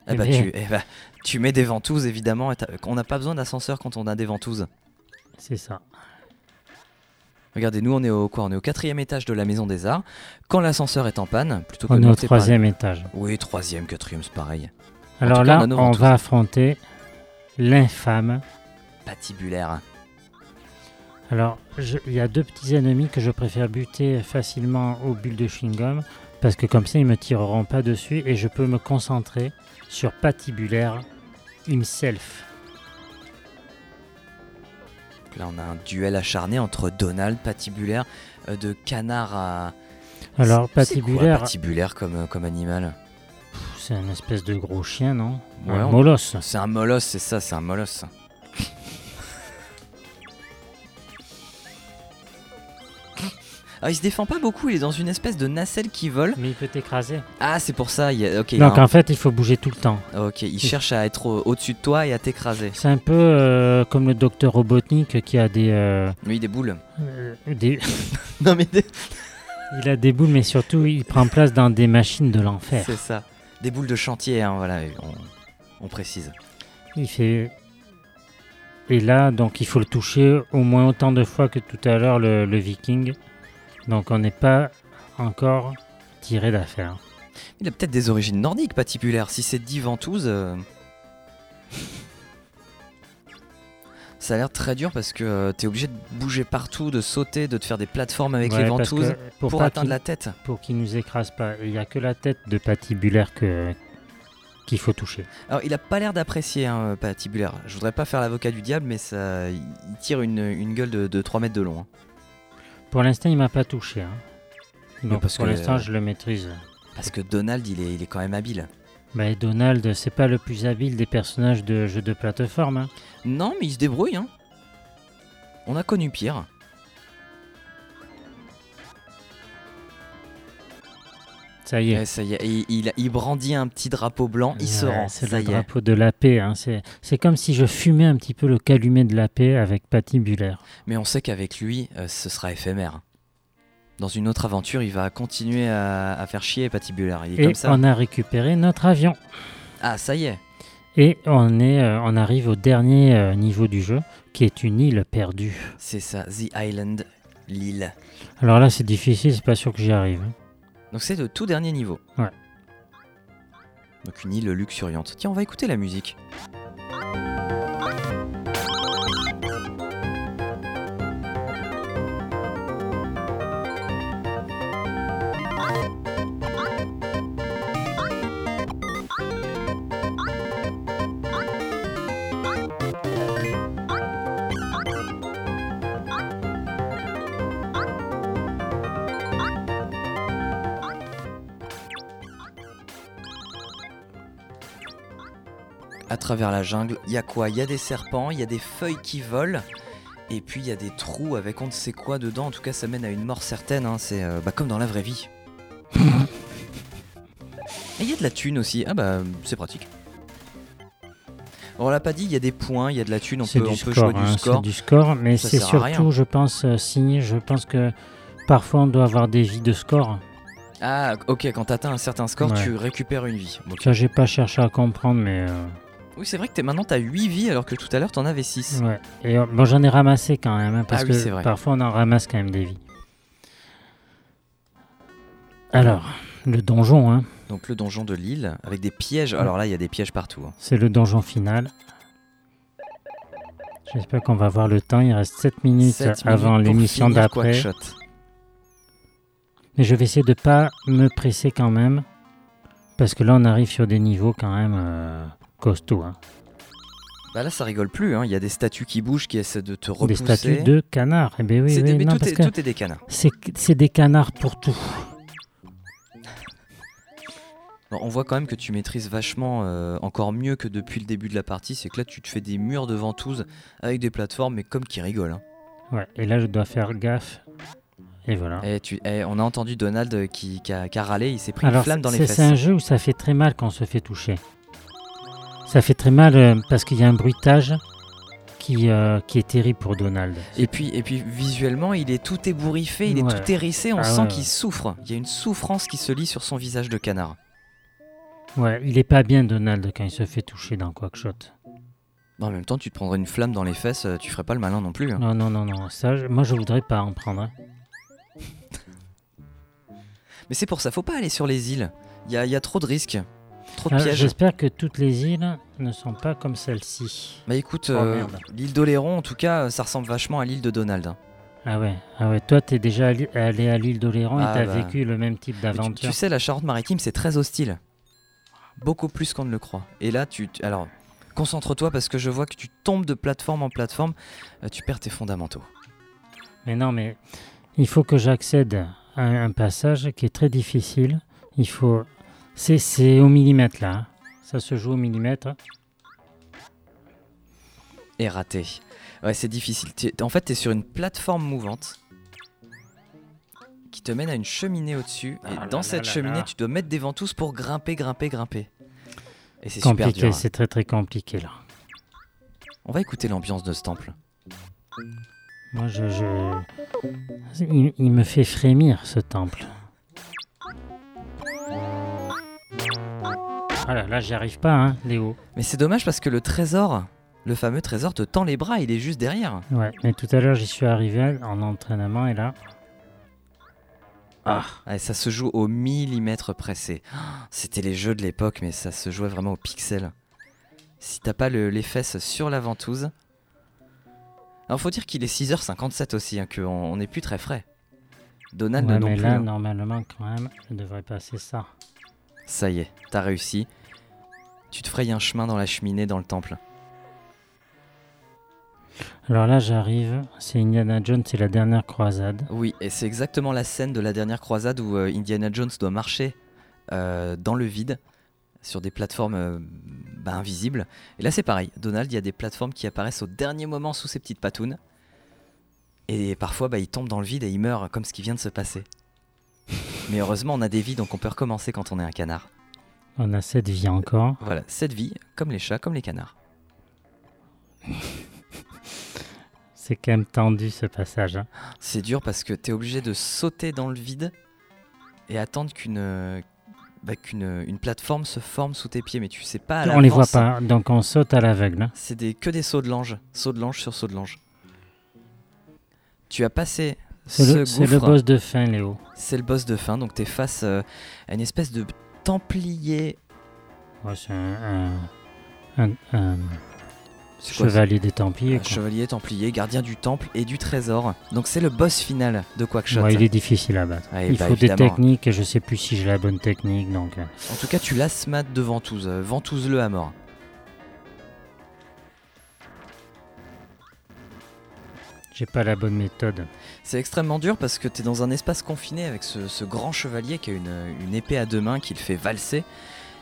Eh Eh bah, bien. tu, eh bah, tu mets des ventouses évidemment. et t'as- On n'a pas besoin d'ascenseur quand on a des ventouses. C'est ça. Regardez, nous on est au quoi On est au quatrième étage de la maison des arts. Quand l'ascenseur est en panne, plutôt que On de est au monter par- troisième étage. Oui, troisième, quatrième, c'est pareil. Alors tout cas, on là, a nos on ventouses. va affronter l'infâme. Patibulaire. Alors, il y a deux petits ennemis que je préfère buter facilement aux bulles de chewing-gum parce que comme ça, ils me tireront pas dessus et je peux me concentrer sur Patibulaire himself. Là, on a un duel acharné entre Donald, patibulaire, euh, de canard à. Alors, quoi, Patibulaire, patibulaire comme, euh, comme animal. c'est un espèce de gros chien, non? Ouais, Un on- molosse. C'est un molosse, c'est ça, c'est un molosse. Ah, il se défend pas beaucoup, il est dans une espèce de nacelle qui vole. Mais il peut t'écraser. Ah, c'est pour ça. Il y a... Ok, il a Donc un- en fait, il faut bouger tout le temps. ok, il cherche à être au- au-dessus de toi et à t'écraser. C'est un peu euh, comme le docteur Robotnik qui a des, euh, Lui, des boules. euh, des- Non, mais des- il a des boules, mais surtout il prend place dans des machines de l'enfer. c'est ça. Des boules de chantier, hein, voilà, on, on précise. Il fait. Et là, donc il faut le toucher au moins autant de fois que tout à l'heure le, le Viking. Donc on n'est pas encore tiré d'affaire. Il a peut-être des origines nordiques, patibulaire. Si c'est 10 ventouses. euh, Ça a l'air très dur parce que euh, t'es obligé de bouger partout, de sauter, de te faire des plateformes avec Ouais, les ventouses pour, atteindre la tête. pour qu'il nous écrase pas. Il n'y a que la tête de patibulaire que qu'il faut toucher. Alors, il a pas l'air d'apprécier un patibulaire. Je voudrais pas faire l'avocat du diable, mais ça, il tire une, une gueule de, de 3 mètres de long. hein. Pour l'instant, il m'a pas touché. hein. Mais Donc parce pour que- l'instant, je le maîtrise. Parce que Donald, il est, il est quand même habile. Bah, Donald, c'est pas le plus habile des personnages de jeux de plateforme. hein. Non, mais il se débrouille. Hein. On a connu pire. Ça y est. Ouais, ça y est, il, il- il brandit un petit drapeau blanc, il se rend. C'est le est. drapeau de la paix. hein. C'est comme si je fumais un petit peu le calumet de la paix avec patibulaire. Mais on sait qu'avec lui, euh, ce sera éphémère. Dans une autre aventure, il va continuer à, à faire chier Patibulaire. Il est Et comme ça. on a récupéré notre avion. Ah, ça y est. Et on, est, euh, on arrive au dernier euh, niveau du jeu, qui est une île perdue. C'est ça, The Island, l'île. Alors là, c'est difficile, c'est pas sûr que j'y arrive. hein. Donc c'est le tout dernier niveau. Ouais. Donc une île luxuriante. Tiens, on va écouter la musique. À travers la jungle, il y a quoi? Il y a des serpents, il y a des feuilles qui volent. Et puis il y a des trous avec on ne sait quoi dedans. En tout cas, ça mène à une mort certaine. hein. C'est euh, bah, comme dans la vraie vie. Et il y a de la thune aussi. Ah bah, c'est pratique. On l'a pas dit, il y a des points, il y a de la thune, on peut, du, on peut score, jouer hein, du c'est score. du score, mais c'est surtout, je pense, euh. Je pense que parfois on doit avoir des vies de score. Ah, ok, quand t'atteins un certain score, Ouais. tu récupères une vie. Ça, j'ai pas cherché à comprendre, mais euh, Oui, c'est vrai que t'es, maintenant t'as 8 vies alors que tout à l'heure t'en avais 6. ouais. Et euh, bon, j'en ai ramassé quand même, hein, parce Ah oui, que vrai. parfois on en ramasse quand même des vies. Alors, le donjon, hein, Donc le donjon de l'île avec des pièges. Alors là, il y a des pièges partout. hein. c'est le donjon final. J'espère qu'on va voir le temps. Il reste 7 minutes avant minutes l'émission d'après. Mais je vais essayer de pas me presser quand même. Parce que là, on arrive sur des niveaux quand même euh, costauds. hein. Bah là, ça rigole plus. hein. Il y a des statues qui bougent, qui essaient de te Des repousser. statues de canards. Eh bien oui, C'est des- oui, non, tout, parce est, que tout est des canards. c'est des canards pour tout. Bon, on voit quand même que tu maîtrises vachement, euh, encore mieux que depuis le début de la partie. C'est que là, tu te fais des murs de ventouses avec des plateformes, mais comme qui rigolent. hein. Ouais, et là, je dois faire gaffe. Et voilà. Et tu, et on a entendu Donald qui, qui a, qui a râlé. Il s'est pris Alors, une flamme dans les fesses. c'est un jeu où ça fait très mal quand on se fait toucher. Ça fait très mal euh, parce qu'il y a un bruitage. qui, euh, qui est terrible pour Donald. Et puis, et puis visuellement, il est tout ébouriffé, il est tout hérissé, on Ah sent ouais, qu'il souffre. Il y a une souffrance qui se lit sur son visage de canard. Ouais, il est pas bien Donald quand il se fait toucher dans Quackshot. En même temps, tu te prendrais une flamme dans les fesses, euh, tu ferais pas le malin non plus. hein. Non, non, non, non. Ça, je- moi, je voudrais pas en prendre. hein. Mais c'est pour ça, faut pas aller sur les îles. Il y a, y a trop de risques, trop Ah. J'espère que toutes les îles ne sont pas comme celle-ci. Bah écoute, Oh, euh, l'île d'Oléron, en tout cas, ça ressemble vachement à l'île de Donald. Ah ouais, ah ouais. Toi, t'es déjà allé à l'île d'Oléron Ah et t'as bah. vécu le même type Mais tu, d'aventure. tu sais, la Charente-Maritime, c'est très hostile. Beaucoup plus qu'on ne le croit. Et là, tu. tu- alors, concentre-toi parce que je vois que tu tombes de plateforme en plateforme, euh, tu perds tes fondamentaux. Mais non, mais il faut que j'accède à un passage qui est très difficile. Il faut. C'est au millimètre là. Ça se joue au millimètre. Et raté. Ouais, c'est difficile. En fait, tu es sur une plateforme mouvante qui te mène à une cheminée au-dessus. Ah et là dans là cette là cheminée, tu dois mettre des ventouses pour grimper, grimper, grimper. Et c'est super Compliqué, dur. hein. c'est très très compliqué là. On va écouter l'ambiance de ce temple. Moi, je. je... Il, il me fait frémir ce temple. Voilà, là, j'y arrive pas, hein, Léo. Mais c'est dommage parce que le trésor, le fameux trésor, te tend les bras, il est juste derrière. Ouais, mais tout à l'heure, j'y suis arrivé en entraînement et là. Ah, ça se joue au millimètre pressé. Ah, C'était les jeux de l'époque, mais ça se jouait vraiment au pixel. Si t'as pas le- les fesses sur la ventouse. Alors faut dire qu'il est 6h57 aussi, hein, qu'on on n'est plus très frais. Donald ouais, non mais plus. là, hein. normalement, quand même, je devrais passer ça. Ça y est, t'as réussi. Tu te frayes un chemin dans la cheminée dans le temple. Alors là, j'arrive. C'est Indiana Jones, c'est la dernière croisade. Oui, et c'est exactement la scène de la dernière croisade où euh, Indiana Jones doit marcher euh, dans le vide sur des plateformes euh, bah, invisibles. Et là c'est pareil, Donald, il y a des plateformes qui apparaissent au dernier moment sous ses petites patounes. Et parfois bah, il tombe dans le vide et il meurt comme ce qui vient de se passer. Mais heureusement on a des vies donc on peut recommencer quand on est un canard. On a cette vie encore. Voilà, cette vie, comme les chats, comme les canards. C'est quand même tendu ce passage. hein. C'est dur parce que t'es obligé de sauter dans le vide et attendre qu'une bah, qu'une une plateforme se forme sous tes pieds, mais tu sais pas. à on les voit pas, donc on saute à l'aveugle. hein. C'est des, que des sauts de l'ange, saut de l'ange sur saut de l'ange. Tu as passé C'est ce le, c'est le gouffre, boss de fin, Léo. c'est le boss de fin, donc t'es face euh, à une espèce de templier. Ouais, c'est un, un- un- un C'est quoi, chevalier des c'est Templiers. un quoi. chevalier templier, gardien du temple et du trésor. Donc c'est le boss final de Quackshot. Ouais, il est difficile à battre. Ouais, il bah, faut des techniques et je sais plus si j'ai la bonne technique. Donc, euh, En tout cas, tu l'as mat de ventouse, euh, ventouse-le à mort. J'ai pas la bonne méthode. C'est extrêmement dur parce que tu es dans un espace confiné avec ce, grand chevalier qui a une, épée à deux mains qui le fait valser.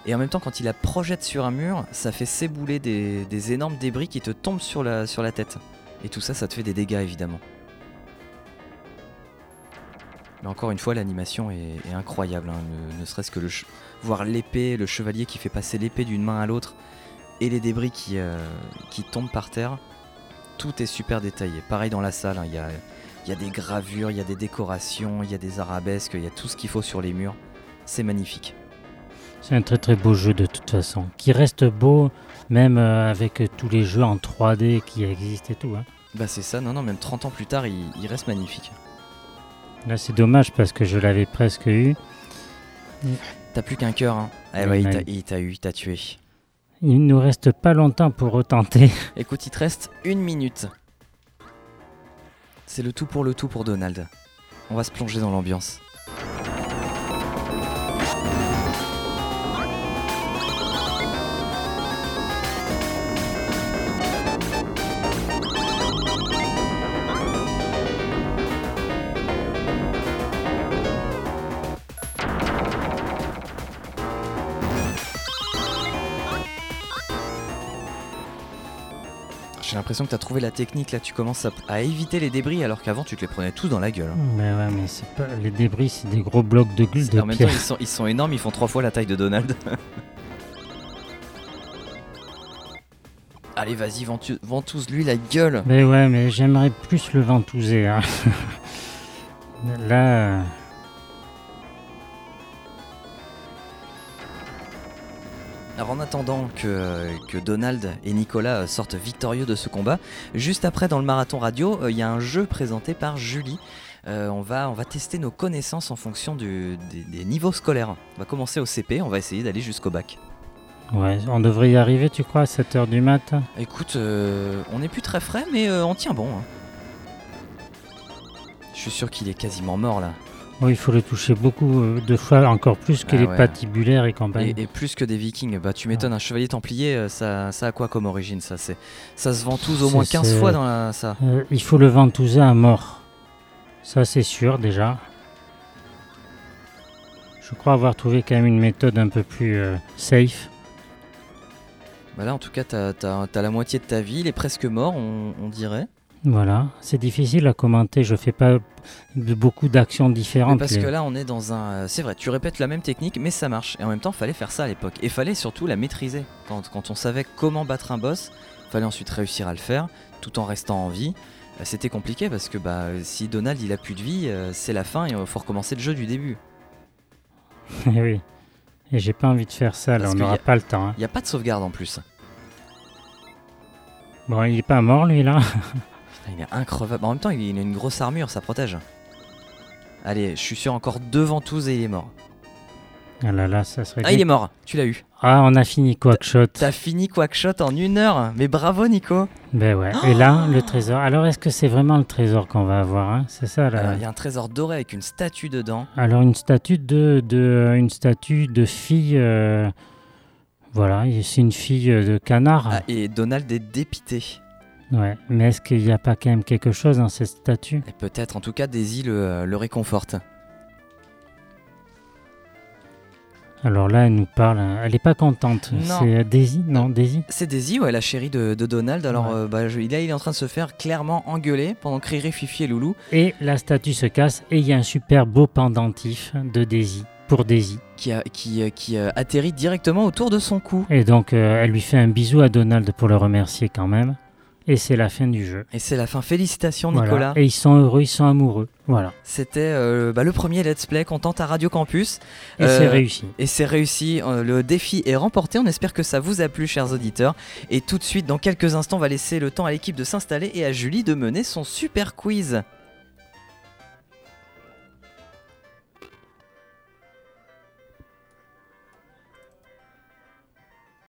Et en même temps, quand il la projette sur un mur, ça fait s'ébouler des, énormes débris qui te tombent sur la, tête. Et tout ça, ça te fait des dégâts évidemment. Mais encore une fois, l'animation est, incroyable. hein. Ne, serait-ce que voir l'épée, le chevalier qui fait passer l'épée d'une main à l'autre et les débris qui, euh, qui tombent par terre. Tout est super détaillé. Pareil dans la salle, hein, il y a il y a des gravures, il y a des décorations, il y a des arabesques, il y a tout ce qu'il faut sur les murs. C'est magnifique. C'est un très très beau jeu de toute façon, qui reste beau même euh, avec tous les jeux en 3D qui existent et tout. hein. Bah c'est ça, non, non, même 30 ans plus tard, il, il reste magnifique. Là c'est dommage parce que je l'avais presque eu. T'as plus qu'un cœur, hein. Eh ouais, il t'a eu, il t'a tué. Il nous reste pas longtemps pour retenter. Écoute, il te reste une minute. C'est le tout pour le tout pour Donald. On va se plonger dans l'ambiance. L'impression que t'as trouvé la technique là, tu commences à, à éviter les débris alors qu'avant tu te les prenais tous dans la gueule. hein. Mais ouais, mais c'est pas les débris, c'est des gros blocs de glu de en même temps, pierre. ils sont, ils sont énormes, ils font trois fois la taille de Donald. Allez, vas-y, ventu- ventouse-lui la gueule. Mais ouais, mais j'aimerais plus le ventouser. hein. Là, Alors en attendant que, que Donald et Nicolas sortent victorieux de ce combat, juste après dans le marathon radio, euh, il y a un jeu présenté par Julie. Euh, on, va, on va tester nos connaissances en fonction du- des, des niveaux scolaires. On va commencer au CP, on va essayer d'aller jusqu'au bac. ouais, on devrait y arriver, tu crois, à 7h du mat? Écoute, euh, on n'est plus très frais, mais on tient bon. hein. Je suis sûr qu'il est quasiment mort là. Oui, il faut le toucher beaucoup euh, de fois, encore plus que Ah les ouais. patibulaires et compagnie. Et, et plus que des vikings, bah tu m'étonnes, un chevalier templier, euh, ça, ça a quoi comme origine ça? C'est, Ça se ventouse au moins 15 c'est- fois dans la, ça? Euh, il faut le ventouser à mort. Ça, c'est sûr déjà. Je crois avoir trouvé quand même une méthode un peu plus euh, safe. Bah là en tout cas t'as, la moitié de ta vie, il est presque mort on, on dirait. Voilà, c'est difficile à commenter. Je fais pas de beaucoup d'actions Mais différentes. parce les- que là on est dans un... euh, C'est vrai, tu répètes la même technique mais ça marche. Et en même temps fallait faire ça à l'époque. Et fallait surtout la maîtriser. Quand, quand on savait comment battre un boss, fallait ensuite réussir à le faire tout en restant en vie. Euh, C'était compliqué parce que bah, si Donald il a plus de vie, euh, c'est la fin et il faut recommencer le jeu du début. oui. Et j'ai pas envie de faire ça. Là, on n'aura pas le temps. hein. Il n'y a pas de sauvegarde en plus. Bon, il est pas mort lui là? Il est increvable. En même temps, il a une grosse armure, ça protège. Allez, je suis sûr encore deux ventouses et il est mort. Ah là là, ça serait. Ah, il est mort, tu l'as eu. Ah, on a fini Quackshot. T'as fini Quackshot en une heure. Mais bravo, Nico. Ben ouais. Et là, le trésor. Alors, est-ce que c'est vraiment le trésor qu'on va avoir hein? C'est ça là. Alors, Il y a un trésor doré avec une statue dedans. Alors une statue de, de une statue de fille. euh, voilà, c'est une fille euh, de canard. Ah, et Donald est dépité. Ouais. Mais est-ce qu'il n'y a pas quand même quelque chose dans cette statue? Et peut-être, en tout cas, Daisy le, le réconforte. Alors là, elle nous parle. hein, Elle est pas contente. C'est euh, Daisy? Non, Daisy? C'est Daisy, ouais, la chérie de, de Donald. Alors Ouais. euh, bah, je- là, il est en train de se faire clairement engueuler pendant que Riri, Fifi et Loulou, Et la statue se casse et il y a un super beau pendentif de Daisy pour Daisy. qui, a- qui, euh, qui euh, atterrit directement autour de son cou. Et donc euh, elle lui fait un bisou à Donald pour le remercier quand même. Et c'est la fin du jeu. Et c'est la fin. Félicitations, Voilà. Nicolas. Et ils sont heureux, ils sont amoureux. Voilà. C'était euh, bah, le premier let's play qu'on tente à Radio Campus. Et Euh, c'est réussi. Et c'est réussi, euh, le défi est remporté, on espère que ça vous a plu chers auditeurs. Et tout de suite, dans quelques instants, on va laisser le temps à l'équipe de s'installer et à Julie de mener son super quiz.